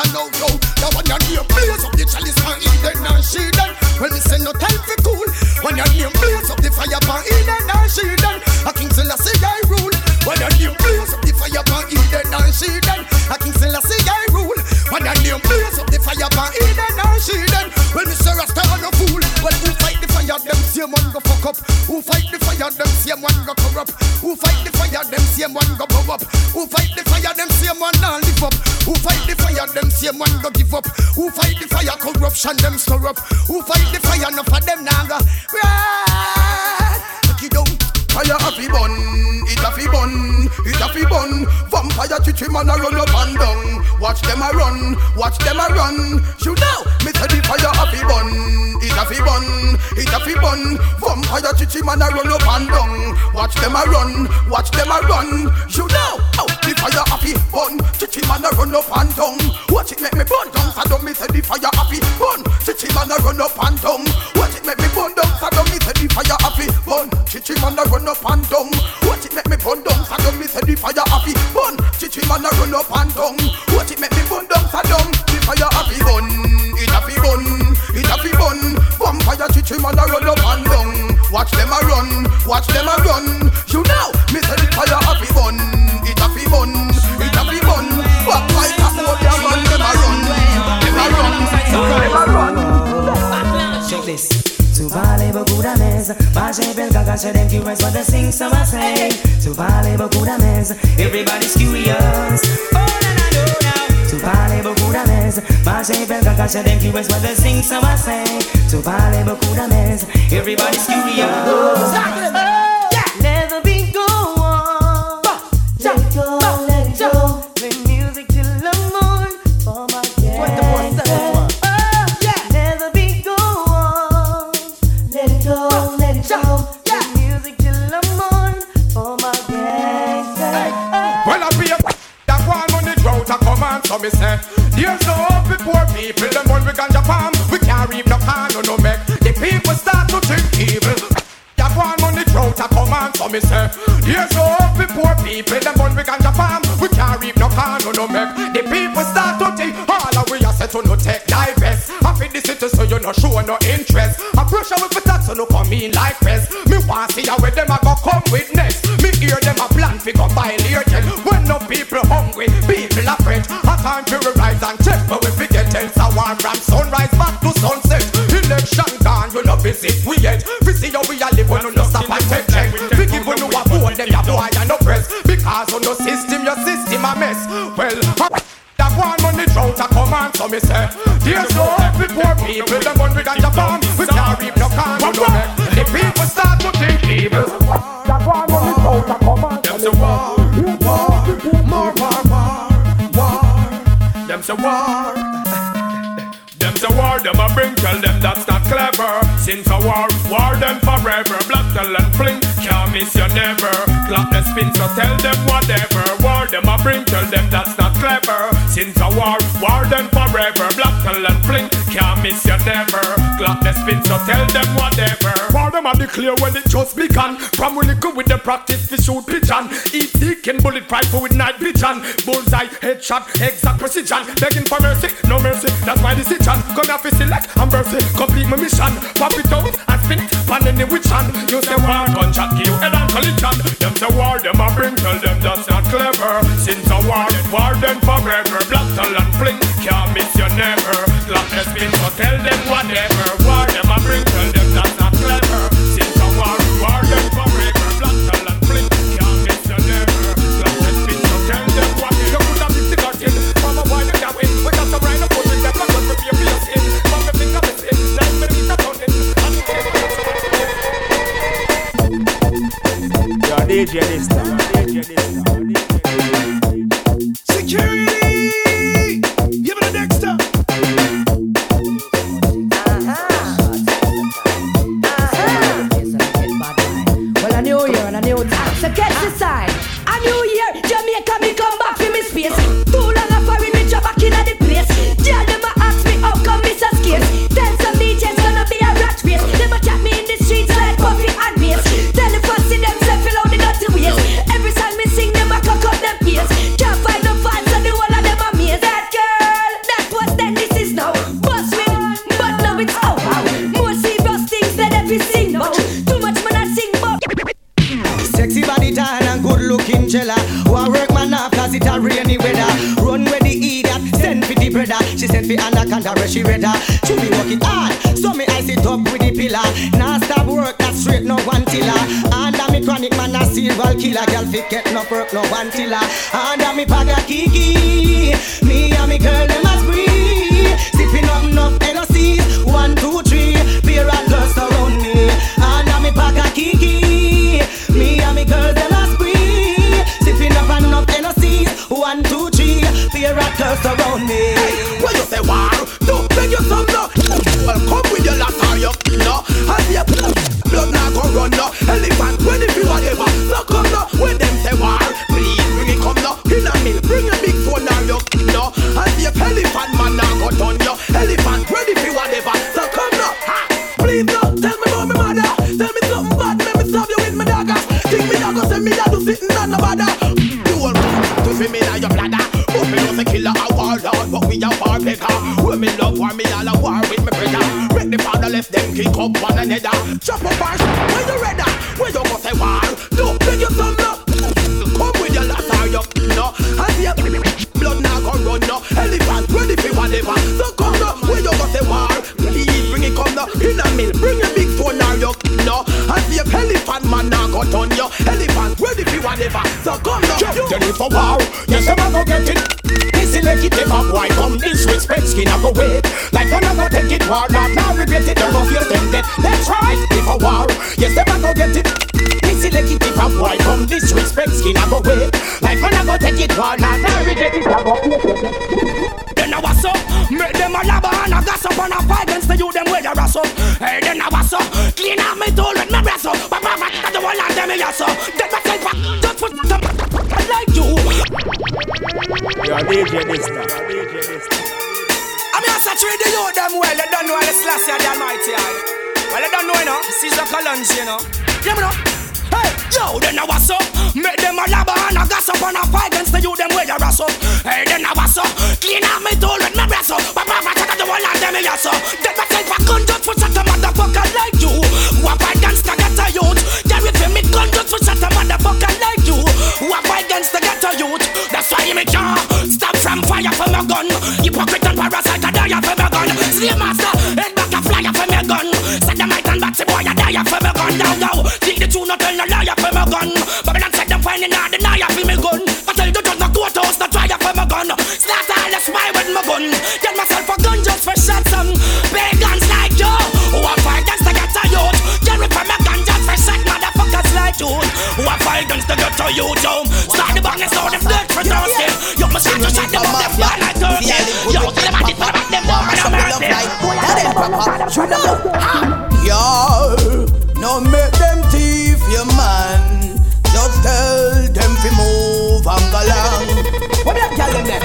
S5: I know, yo Now when you hear blaze up the chalice and eat them and she them Well me say no time for cool When you hear blaze up the fire? And eat them and she them A King Selassie I rule When you hear blaze up the fire? And eat them and she them A King Selassie I rule When you hear blaze up. The fire and eat them and she them Well me say Rasta no fool Well who fight the fire? Them same one go fuck up. Who fight the fire? Them same one go corrupt Who fight the fire? Them same one go blow up. Who fight the fire? Them same one not live up. Who fight the them same one go give up. Who fight the fire? Corruption them stir up. Who fight the fire? Enough of them now go. Right it down.
S3: Fire happy bun, bun, it happy bun. Vampire chichi man a run up and down. Watch them a run, watch them a run. Shoot now, me say the fire happy bun, it happy bun, it happy bun. Vampire chichi man a run up and down. Watch them a run, watch them a run. Shoot now, oh the fire happy bun, chichi man a run up and down. Watch it make me burn down, so don't me say the fire happy bun, chichi man a run up and down. Watch it make me burn down, don't me say the fire happy bun, chichi man a run up and down. Watch it make me burn down, don't me say the fire happy bun, chichi man a run up and down. Watch it make me burn down, don't the fire happy bun, it happy bun, it happy bun. Vampire chichi man a run up and down. Watch them a run, watch them a run. You know, me say the fire happy bun, it happy bun, it happy bun. Walk like a soldier man, them a run, them a run, them a run.
S37: Check this. Tu vale beaucoup d'amise Moi j'ai belle gaga, j'ai them curious what the sing so I say. Tu vale beaucoup d'amise Everybody's curious. Oh na na no now Tu vale beaucoup d'amise Moi j'ai belle gaga, j'ai them curious what the sing so I say. Tu vale beaucoup d'amise Everybody's curious
S8: so me say There's no hope for poor people, them one we ganja palm We can't reap no can no make The people start to think evil. That one money drought a command, so me say There's no hope for poor people, them one we ganja palm We can't reap no can no make The people start to think. All of we are set to no take divest I feel the city so you no show no interest. I pressure with the tax so no come in like pest Me want see how where them a go come witness. Me hear them a plan fi go buy time to rise and check. But we forget else a war from sunrise back to sunset. Election gone, you no visit we yet. We see how we a live you no stop and take check. We give you a vote, them ya boy and no press. Because on no system, your system a mess. Well, that one money drought a come on, so me say There's no hope for poor people, them one we got Japan them war, war, more war, war, war Them them say war. Them say war, them a bring, tell them that's not clever. Since a war, war them forever. Black tell and fling, can't miss you never. Clock the spin, so tell them whatever. War them a bring, tell them that's not clever. Since a war, war them forever. Black tell and fling, can't miss you never. Clock the spin, so tell them whatever. War them a declare when it just begun. From when it go with the practice, to shoot pigeon. Eat deacon, bullet rifle with night vision. Bullseye, headshot, exact precision. Begging for mercy, no mercy, that's my decision. Gonna fi select and mercy, complete my mission. Pop it out and spin it, pan the witch hand. You say war, gunshot, you head and collision. Them say war, them a bring, tell them that's not clever. Since a war, war then forever. Black and fling, can't miss you never. Clock the spin, so tell them whatever. War, them a bring, tell them that's not clever. Since a war, war then forever. Black and fling, can't miss you never. Clock the spin, so tell them whatever. You could have been cigarette from a while ago. We got some rhino put in the blood, but prepare for your sin. From the finger missing, nine millimeter counting.
S42: Yo, DJ this
S37: time.
S7: Jella. Who a work man up cause it a rainy weather. Run where the idiot, send for the brother. She sent for anaconda where she read her. She be working hard, so me ice it up with the pillar. Now stop work, that straight no one tiller. Under me chronic man a serial killer. Girl fit get no work, no one tiller. Under me paga kiki. Me and me girl them a spree. Sipping up enough NOCs. One, two, three. Beer and girls around me. Under me paga kiki. Me and me girl them a Beer and girls around me.
S3: When you say war, don't beg your son no. Well, come with your last or your no. And your blood now go run no. Elephant ready for whatever. So come no. When them say war, please bring it come no. In a mill, bring a big phone or your no. And your elephant man now go done yo. Elephant ready for whatever. So come no. Ha. Please no. Tell me about me mother. Tell me something bad. Make me stab you with my dagger. Think me dagger send me dad sitting on the bother. Beggar. When me love war, me all a war with me brother. Break the fatherless, them kick up one another. Chop up our shit, when you ready? When you go say war, don't beg your son no. Come with your last or your no. And your blood now go run no. Elephant ready for whatever. So come no, when you go say war, please bring it come no. In a mill, bring a big phone or your no. And your elephant man now go turn yo. Elephant ready for whatever. So come no.
S8: Then if a war, yes, I'm a go get it. Like it if a boy come disrespect skin, I go wait. Like go take it, war not now regret it, don't feel tempted. That's right, if a war, yes, I'm go get it. Listen, like it if a boy come disrespect skin, I go wait. Like go take it, war not now regret it, don't feel tempted. Then I was up, make them a lava and a gas up and a fight against the youth them where they rust up. Hey, then I was up, clean out my tool with my brass up. But but but the one of them is up. Then myself back, just for some like you.
S14: I'm here to treat the youth them well. They don't know the slash and the almighty. aye. Well, they don't know, you know. Caesar Colons, you know. Me know. Hey, yo, then I was up. Make them a lava and a gas up and a fight against the youth them where they rust up. Hey, then I was up. Clean out my tool with my brass up. But but but the one of them is up. Then myself a gun just for such a motherfucker like you. Fight against the ghetto youth. Carry for me gun just for such a motherfucker like you. Who a fight against the ghetto youth. That's why me can't stop from fire for my gun. Hypocrite and parasite a die for my gun. Slave master, head back a flyer for my gun. Sodomite and batsy boy a die for my gun. Now now, think the truth not tell no liar for my gun. Babylon said them finding out the liar for me gun. I tell the judge no courthouse no try for my gun. Slaughter all the spy with my gun. Get myself a gun just for shot Who a fight against the ghetto youth. yo. Start the bang and start the flirt for thirsty. You must shot to shot them up them fly like turkey.
S3: like that ain't proper. You know, yo, no make them thief your man. Just tell them fi move and go long. What me tell them then?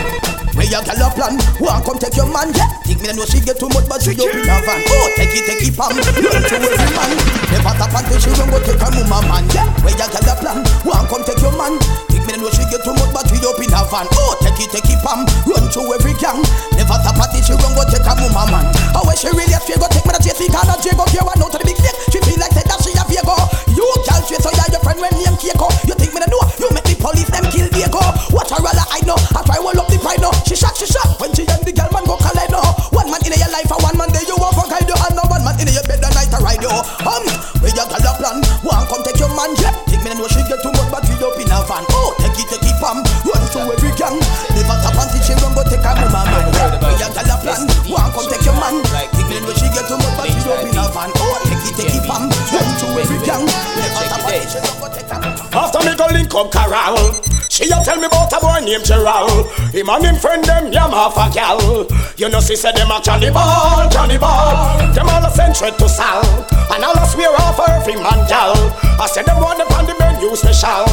S3: Where your gal a plan? Want come take your man? Yeah. Me know she get too much, but she up in a van. Oh, take it, take it, pam. Run to every man. Never tap until she run go take her mama man. Yeah. Where your gal a plan? Want come take your man? Think me know she get too much, but she up in a van. Oh, take it, take it, pam. Run to every gang. Never tap until she run go take her mama man. Oh, where she really fear go take me the chase. He call her Jago. Here one out to the big snake. She feel like that she
S8: After me go link up Carol She a tell me about a boy named Gerald. Him and him friend them yam half a gal. You know she said them a cannibal, cannibal. Them all a send threat to Sal. And all a swear off every man gal. I said them want them on the menu special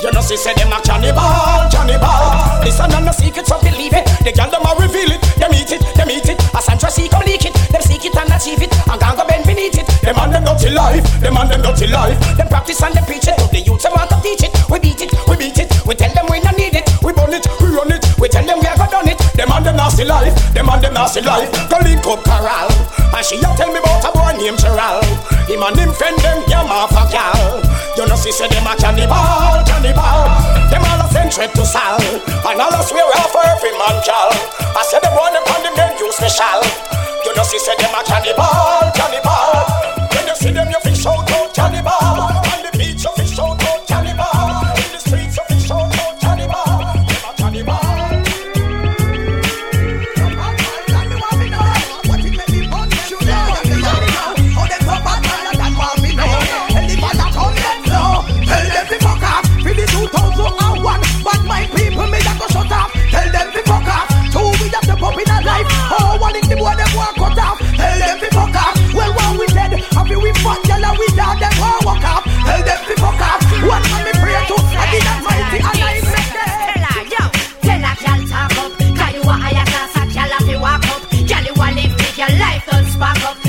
S8: You know she said them a cannibal, cannibal. This and no secret so believe it. The gal them a reveal it. Them eat it, them eat it. A Sandra see come leak it. Them seek it and achieve it. And gang go bend beneath it. Them and them dirty life. Them and them dirty life. Them practice and them preach it. To the youth them want to teach it. We beat it, we beat it. We tell them we not need it. We burn it, we run it. We tell them we have done it. Them and them nasty life. Them and them nasty life. Go link up Carol And she a tell me about a boy named Gerald Him and him friend them yam off a gal. You know she say them a cannibal, cannibal. Them all a send threat to Sal. And all a swear off every man gal. I said them want them on the menu special. You know she say them a cannibal, cannibal. When you see them you
S44: your life don't spark up.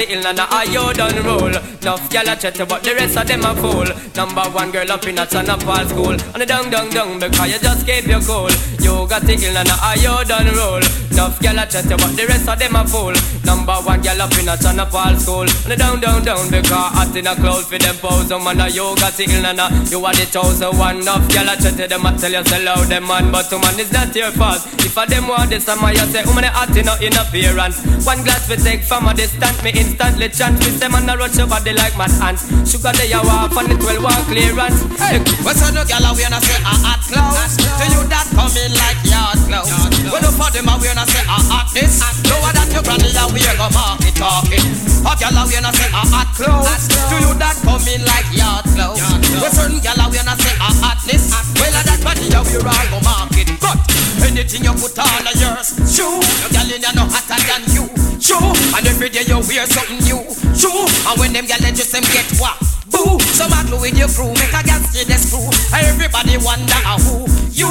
S26: The ill and I done roll. Enough gyal a chat but the rest of them a fool. Number one girl up in a son of all school. And the dung dung dung because you just keep your cool. You got the ill and I you done roll. Enough gyal a chat but the rest of them a fool. Number one girl up in a son of all school. And the dung dung dung because hot in a cloud for them pose. Oh, man, you got the ill and you are the chosen one. Enough gyal a chat them a tell you sell out them man, but oh, woman is not your fault. If a them want this, I'm oh, you say, woman, hot in in appearance. One glass we take from a distance, me instantly chant. Me say, man, I rush your body like mad ants. Sugar they are off and it will want clearance.
S32: Hey, what's on the gal we say ah, ah, a hot clothes? To you that come in like yard clothes. When you for them ah, we say a hot this. No one that you granny a we go market talking. A gal we say a hot clothes. To you that come in like yard clothes. When certain gal we say a hotness. Well, a that body a we all go market. But anything you put on a yours, shoe. Your gal in no hotter than you, shoe. And every day you wear something new, shoe. And when them gal just them get what. Boo, some a glue with your crew, make a gal see the screw. Everybody wonder a who you.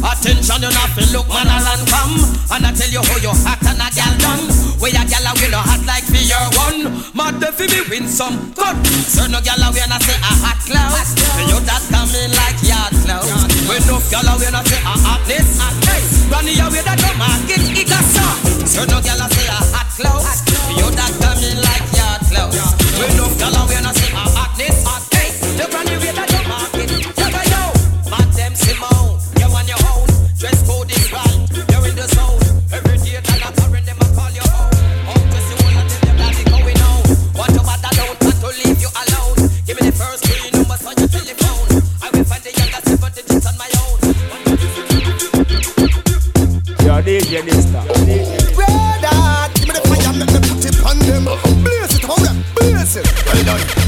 S32: Attention, you not look man and come. And I tell you how you hot and a gal done. Where a gal a will no hot like for your one. Mad if me win some cut. Sir no gal a we not say a hot cloud. You that coming like yard clouds. When no gal a we not say a hotness. Hey, Granny a we that no market it a song. Sir no gal a say a hot cloud. You that coming like yard clouds. When no
S45: Yo, DJ Dysta.
S5: Brother, give me the fire, make me put it on them. Blaze it, hold them, blaze it. Well done.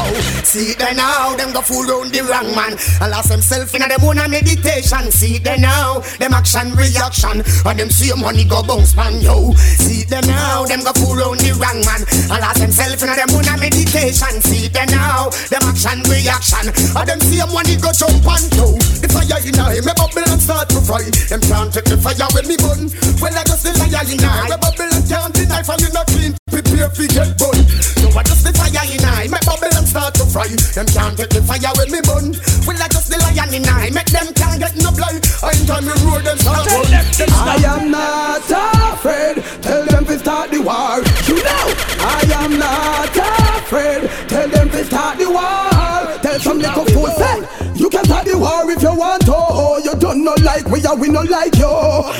S5: Oh, see they now, them go fool round the wrong man. And lost themself in a them own a meditation. See they now, them action reaction. And them see money go bounce pan yo. See them now, them go fool round the wrong man. And lost themself in a them own a meditation. See they now, them action reaction. And them see money go jump on yo. The fire in a me bubble and start to fry. Them can't take the fire when me burn. Well I just the liar in a me bubble and can't deny for you not clean. Prepare fi get burn. No I just the fire in a me bubble and start to fry. Them can't take the fire when me burn. Well I just the lion in a make them can't get no blind. I ain't time me roll them start run.
S3: I am not afraid. Tell them to start the war. You know, I am not afraid. Tell them to start the war. Tell some little fool say you can start the war if you want to. You don't know like we are, we no like you.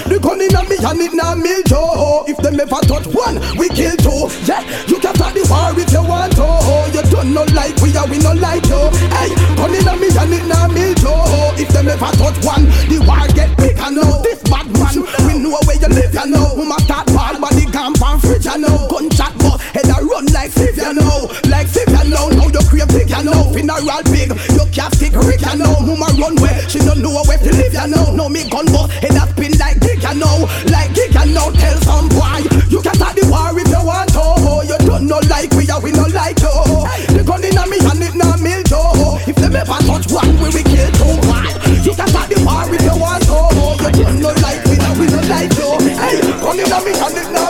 S3: The gun in a me and it na me too. If them ever touch one, we kill two. Yeah, you can start the war if you want to. You don't know like we are, we no like you. Hey, gun in a me and it na me. If them ever touch one, the war get big. I know this bad man. We know where you live, you know. Who must start ball, body camp and fridge, you know. Gunshot bust, head a run like Steve, you know. Like Steve, you know. Now you crave big, you know. Funeral big, you can't stick Rick, you know. Who my run where she don't know where to live, you know. No me gun bust, head a spin like dick, you know. Like dick, you know. Tell some boy, you can start the war if you want to. You don't know like we are, we no like you. Them ever touch one, we will kill two. Why? You can start the war if you want to. You don't know like we are, we no like you. Hey, gun in a me and it na me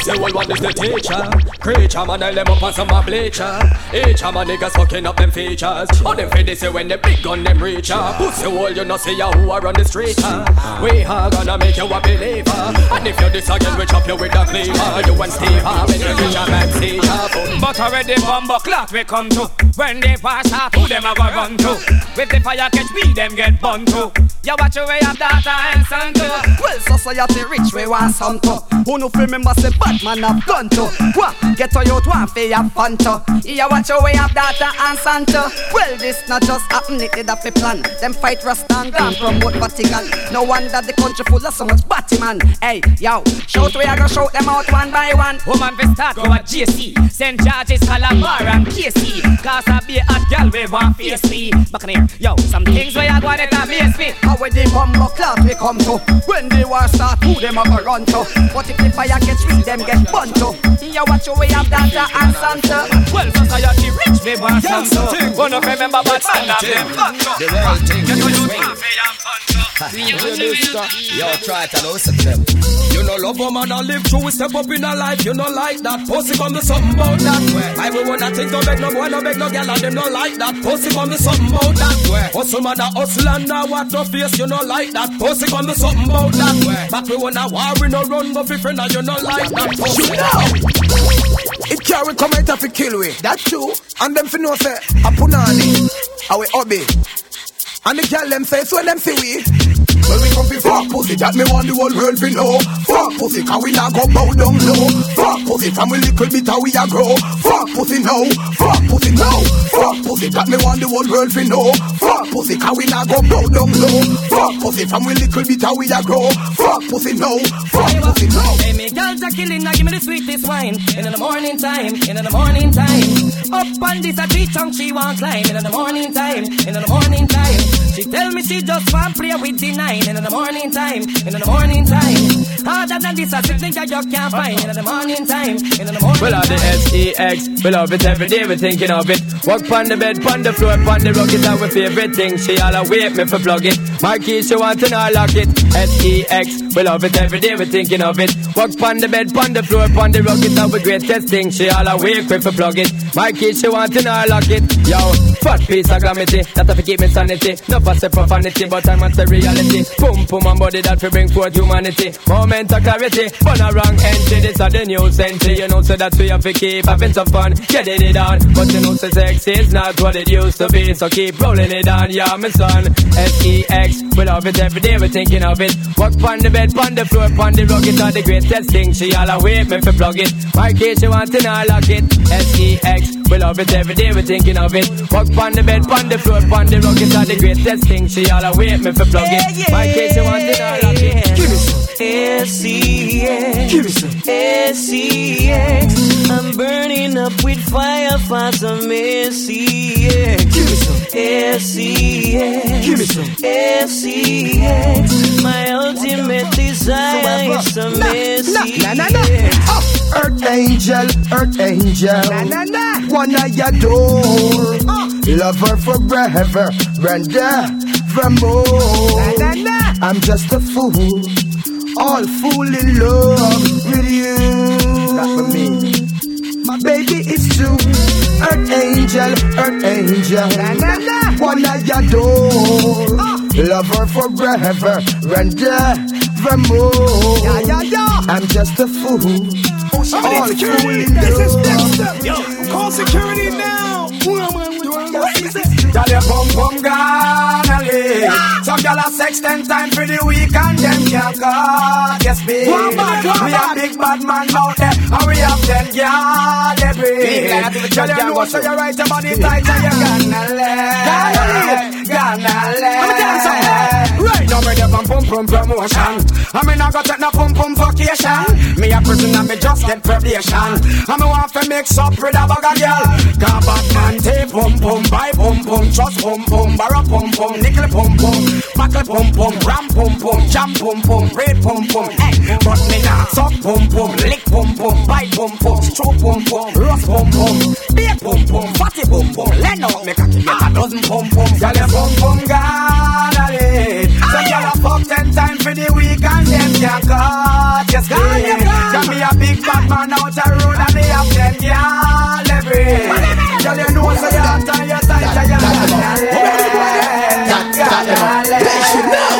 S26: The pussy will one is the teacher. Creature man, I them up on some bleacher. Each of my niggas fucking up them features. Oh, them fed say when the big gun them reach ya. Pussy hole, you know see ya who are on the street. uh. We are gonna make you a believer. And if you this again, we chop you with a cleaver. You and Steve Harvey, you reach a man see ya.
S2: But already bumbo clock we come to When they pass out, who them a go run to With the fire catch me, them get bun to You watch your way of daughter and son to
S46: Well, society rich, we want some to. Who no fi remember say Batman have gun to? What? Get to you to fi have fun to. Yeah, watch your way of data and son to. Well, this not just happen, it did a fi plan. Them fight Rasta and gone promote Vatican. No wonder the country full of so much Batman. Hey, yo, shout we a go shout them out one by one.
S2: Woman fi start go at JC St. George's, Calabar and KC Cause I be a gal we want face me Back in here, yo, some things where I go and it amaze me
S46: How we the bumbo clock we come to When the war start, who them a go run to But if the fire gets real, them get burnt to. Yeah, watch your way of data and Santa.
S2: Well, society rich me want some to. One of remember but man of them. Gun to.
S32: The real thing
S2: Get
S32: is me.
S2: you want. fi have fun to
S32: Yo, try to listen to them.
S47: Love woman and live we step up in a life, you know like that. Pussy come to something about that way. I will wanna think no beg no boy, no beg no girl, and them no like that. Pussy come to something about that way. Hustle man a hustle and now what no face, you know like that. Pussy come to something about that way. But we wanna war, we no run, go fi friend, and you know like that. Pussy.
S5: You know, it carry come out fi kill we. That's true. And them fi know say a punani, a we hobby. And the girl them say so them see we. Well we come fi fuck pussy that me want the whole world fi know. Fuck pussy 'cause we not go bow down low. Fuck pussy from we little bit how we a grow. Fuck pussy now, fuck pussy now. Fuck pussy that me want the whole world fi know. Fuck pussy 'cause we not go bow down low. Fuck pussy from we little bit how we a grow. Fuck pussy now, fuck pussy now.
S6: Hey, me girls are killing, now give me the sweetest wine. In the morning time, in the morning time. Up on this a tree trunk, she want climb. In the morning time, in the morning time. She tell me she just want play with the nine in the morning time, in the morning time. Harder than this, I think I just can't find in the morning time, in the morning
S26: We love the
S6: time.
S26: S-E-X, we love it every day, we thinking of it. Walk on the bed, on the floor, on the rug, it's our favorite thing. She all awake me for plug it. My keys, she want to know I lock it. S-E-X, we love it every day, we thinking of it. Walk on the bed, on the floor, on the rug, it's our greatest thing. She all awake me for plug it. My keys, she want to know I lock it. Yo, fat piece of glamity, that have to keep me sanity. No pass it for vanity, but I want the reality. Boom, boom, and body that we bring forth humanity. Moment of clarity, but a wrong entry. This are the new century. You know, so that we have to keep having some fun. Getting it on, but you know, so sex is not what it used to be. So keep rolling it on, yeah, my son. S-E-X, we love it every day, we're thinking of it. Walk on the bed, on the floor, on the rug, it's all the greatest thing. She all awake me for plug it. My case, she want to know lock it. S-E-X, we love it every day, we're thinking of it. Walk on the bed, on the floor, on the rug, it's all the greatest thing. She all awake me for plug it. My case, she want to know lock it. Give me some.
S48: S-E-X Give me some. S-E-X I'm burning up with fire for some S-E-X Give me some. S-E-X Give me some. S-E-X My ultimate desire is some S-E-X
S16: Earth angel, earth angel. One I adore. Love her forever and evermore. I'm just a fool. All fool in love with you. Not for me. My baby is true. Earth angel, earth angel. One I adore. Love her forever and evermore. I'm just a fool. All fool in
S2: This is
S16: love.
S2: next Yo, call security now.
S25: Girl, your bum bum gonna leave. Some girl a sex ten times for the week and them can't cut. Yes, babe.
S2: One bad, one
S25: we
S2: bad.
S25: a big bad man out there, and we have ten girl every.
S2: Big lad, I think the
S25: Girl,
S2: judge
S25: you know so you right your body tight and you gonna let, gonna let.
S2: Let me
S25: now, me get pum pum pum promotion. I mean, I got take no pum pum vacation. Me a prison and me just get probation. And me want to mix up with a bag of girl. Got bad man take pum pum, buy pum pum, trust pum pum, borrow pum pum, nickel pum pum, buckle pum pum, ram pum pum, jam pum pum, red pum pum. Hey, but me not suck pum pum, lick pum pum, bite pum pum, stroke pum pum, roast pum pum, bake pum pum, fatty pum pum. Let out me cocky get a dozen pum pum. Your pum pum gonna lead. So girl, I fuck ten times for the week and them can't cut. Yes, please. Got me a big bad man out the road and me have ten girl every. Girl, you know so you hot and you tight you
S3: They should know.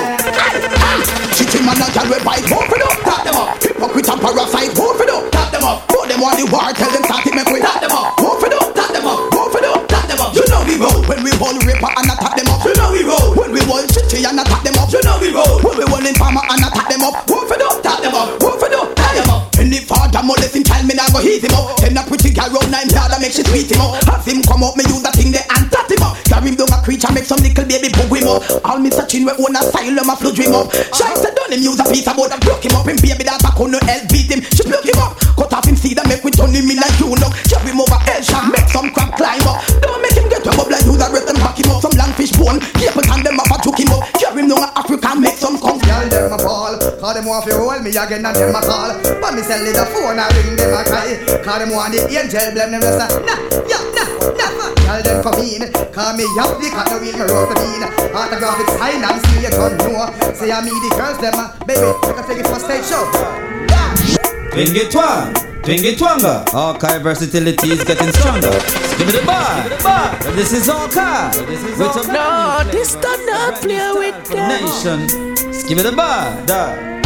S3: City man and girl we fight, move it up, tap them up. Hypocrite and parasite, move it up, tap them up. Put them on the war, tell them start it, make we tap them up. Move it up, tap them up, move it up, tap them up. You know we roll when we roll ripper and attack them up. You know we roll roll city and attack them up. You know we roll when we roll in farmer and attack them up. Move it up, tap them up, move it up, tap them up. Any father molesting child, me nah go hit him up. Oh. Send a pretty girl round nine yard and make she tweet him up. Have him come up, me use that thing there and tat him up. Carry him down a creature, make some little baby bug him up. All Mr. Chin we own asylum, a flood him up. Oh. Shine said done him use a piece of wood and broke him up. Him baby that back on no help beat him. She broke him up. Cut off him seed and make we turn him in like you know. Chop him over hell shot, make some crab climb up. Don't make him get a bubble and use a rest and back him up. Some keep it and them up and took him up. Carry him down a Africa, make some come.
S16: Girl, them a ball. Call them want to roll me again and them a call. But me sell it the phone and ring them a cry. Call them want the angel blame them rest. Nah, yeah, nah, never. Girl, them come in. Call me up the cat the wheel me roast the bean. Autographic sign and see you don't know. Say I me the girls them a baby. Take a take it for stage show.
S43: Twingy twang, twingy twanga. Archive versatility is getting stronger. Give me the bar. But This is Archive. With a
S48: No, this does not play with them.
S43: nation. Give me the bar. Da.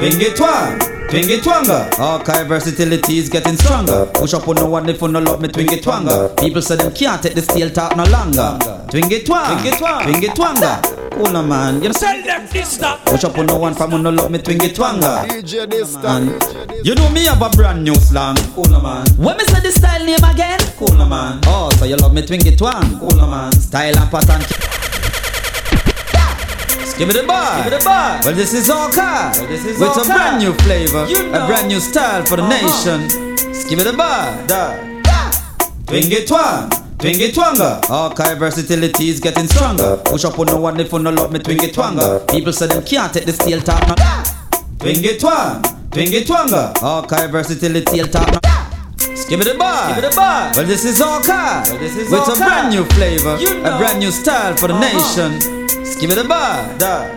S43: Twingy twang, twingy twanga. Archive versatility is getting stronger. Push up on no one if you no love me twingy twanga. People say them can't take the steel talk no longer. Twingy twang,
S25: Twingy twang.
S43: twingy twanga. Cool no man, you know.
S25: Tell them this stuff.
S43: Push up on no one from who no love me twingy twanga.
S49: DJ this
S43: you know me have a brand new slang. Cool no man. When me say the style name again? Cool no man. Oh, so you love me twingy twang? Cool no man. Style and pattern. Give me the bar. Give me the bar. Well, this is all car. this is With a brand new flavor,
S25: You
S43: a brand new style for the
S25: Uh-huh.
S43: nation. Give me the bar. Da. Twingy twang, Twingy twanga. Archive versatility is getting stronger. Push up on no one if you no love me, twingy twanga. People say them can't take the steel talk. No. Twingy twang, twingy twanga. Archive versatility talk. No. Give it a bar. Give it a bar. Well, this is Archive. Well, this is With a brand new flavor, you know. a brand new style for the uh-huh. nation. Give it a bar. Da.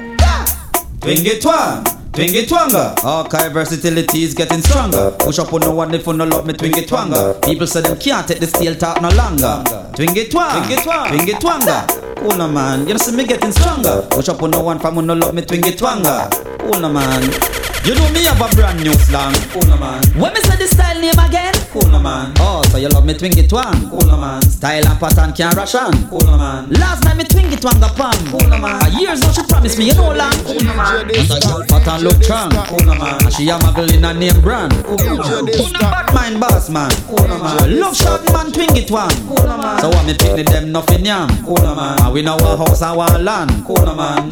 S43: Twingy twang. Twingy twanga, archive versatility is getting stronger. Push up on no one if you no love me, twingy twanga. People say them can't take the steel talk no longer. Twang, twingy twang, twingy twanga. Cool no man, you see me getting stronger. Push up on no one from no love me, twingy twanga. Cool no man. You know me have a brand new slang. Cool no man. When me say the style name again? Cool no man. Oh, so you love me twingy twang? Cool no man. Style and pattern can't rush on. Cool no man. Last night me twingy twang a pan. Cool no man. A years now she promised me you know long. Cool no man. And a girl and look strong. Cool no man. And she a muggle in a name brand. Cool no man. Bad mind boss man. Cool no man. Love shot man twingy twang. Cool no man. So what me pick them nothing yam. Cool no man. And we know our house and one land. Cool no man.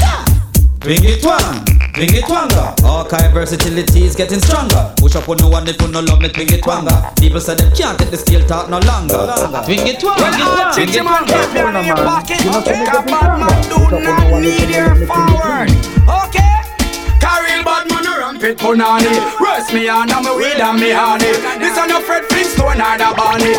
S43: Twingy twang. Twingy twanga. Archive versatility is getting stronger. Push up on no one if you no love me, twingy twanga. People say they can't take the steel talk no longer. Twingy twanga. Twingy man, keep me in your pocket. Take a bad man, do not need your forward.
S25: Okay? Carry bad man pit punani. Rest me on me weed and me honey. This a no Fred Flintstone or the Barney.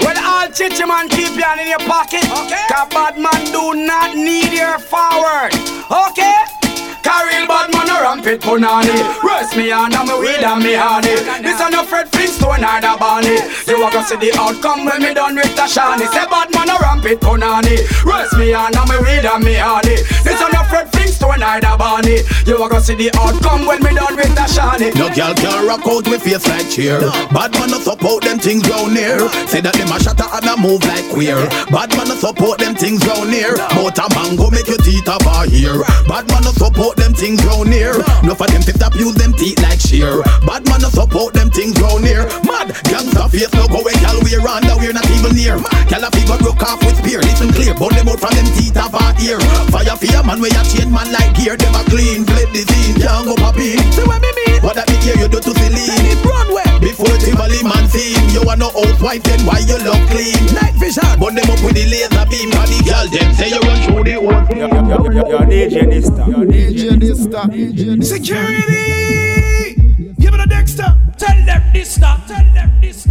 S25: Well, all chichi man keep you in your pocket. Okay. Cause bad man do not need your forward. Okay. Carry bad man a rampant punani Rest me on and me weed and me honey. This a no Fred Flintstone or the Barney You a go see the outcome when me done with the shiny Say bad man a rampant punani Rest me on and me weed and me honey. This a no Fred Flintstone or the Barney You a go see the outcome when me done with the shiny
S3: No girl can rock out with face like cheer. Bad man a support them things round here. Say that them a shatter and a move like queer. Bad man a support them things round here. Motor mango make your teeth up here Bad man a support them things round here. No for them tip tap use them teeth like shear. Bad man no support them things round here. Mad gangsta face no go away, gal we run that we're not even near. Gal a fever broke off with spear. Listen clear, burn them out from them teeth of our ear. Fire fear man where you chain man like gear. Them a clean, flip the scene, can't go poppy. See what me mean? What that me hear you do to Celine? It run where? Before Tivoli man seen, you are no housewife then why you look clean? Night vision, burn them up with the laser beam. Body gal them say you run through the whole thing.
S8: You're DJ Nista. You're
S25: Security! Give me the Dexter. Tell them this. Tell them this.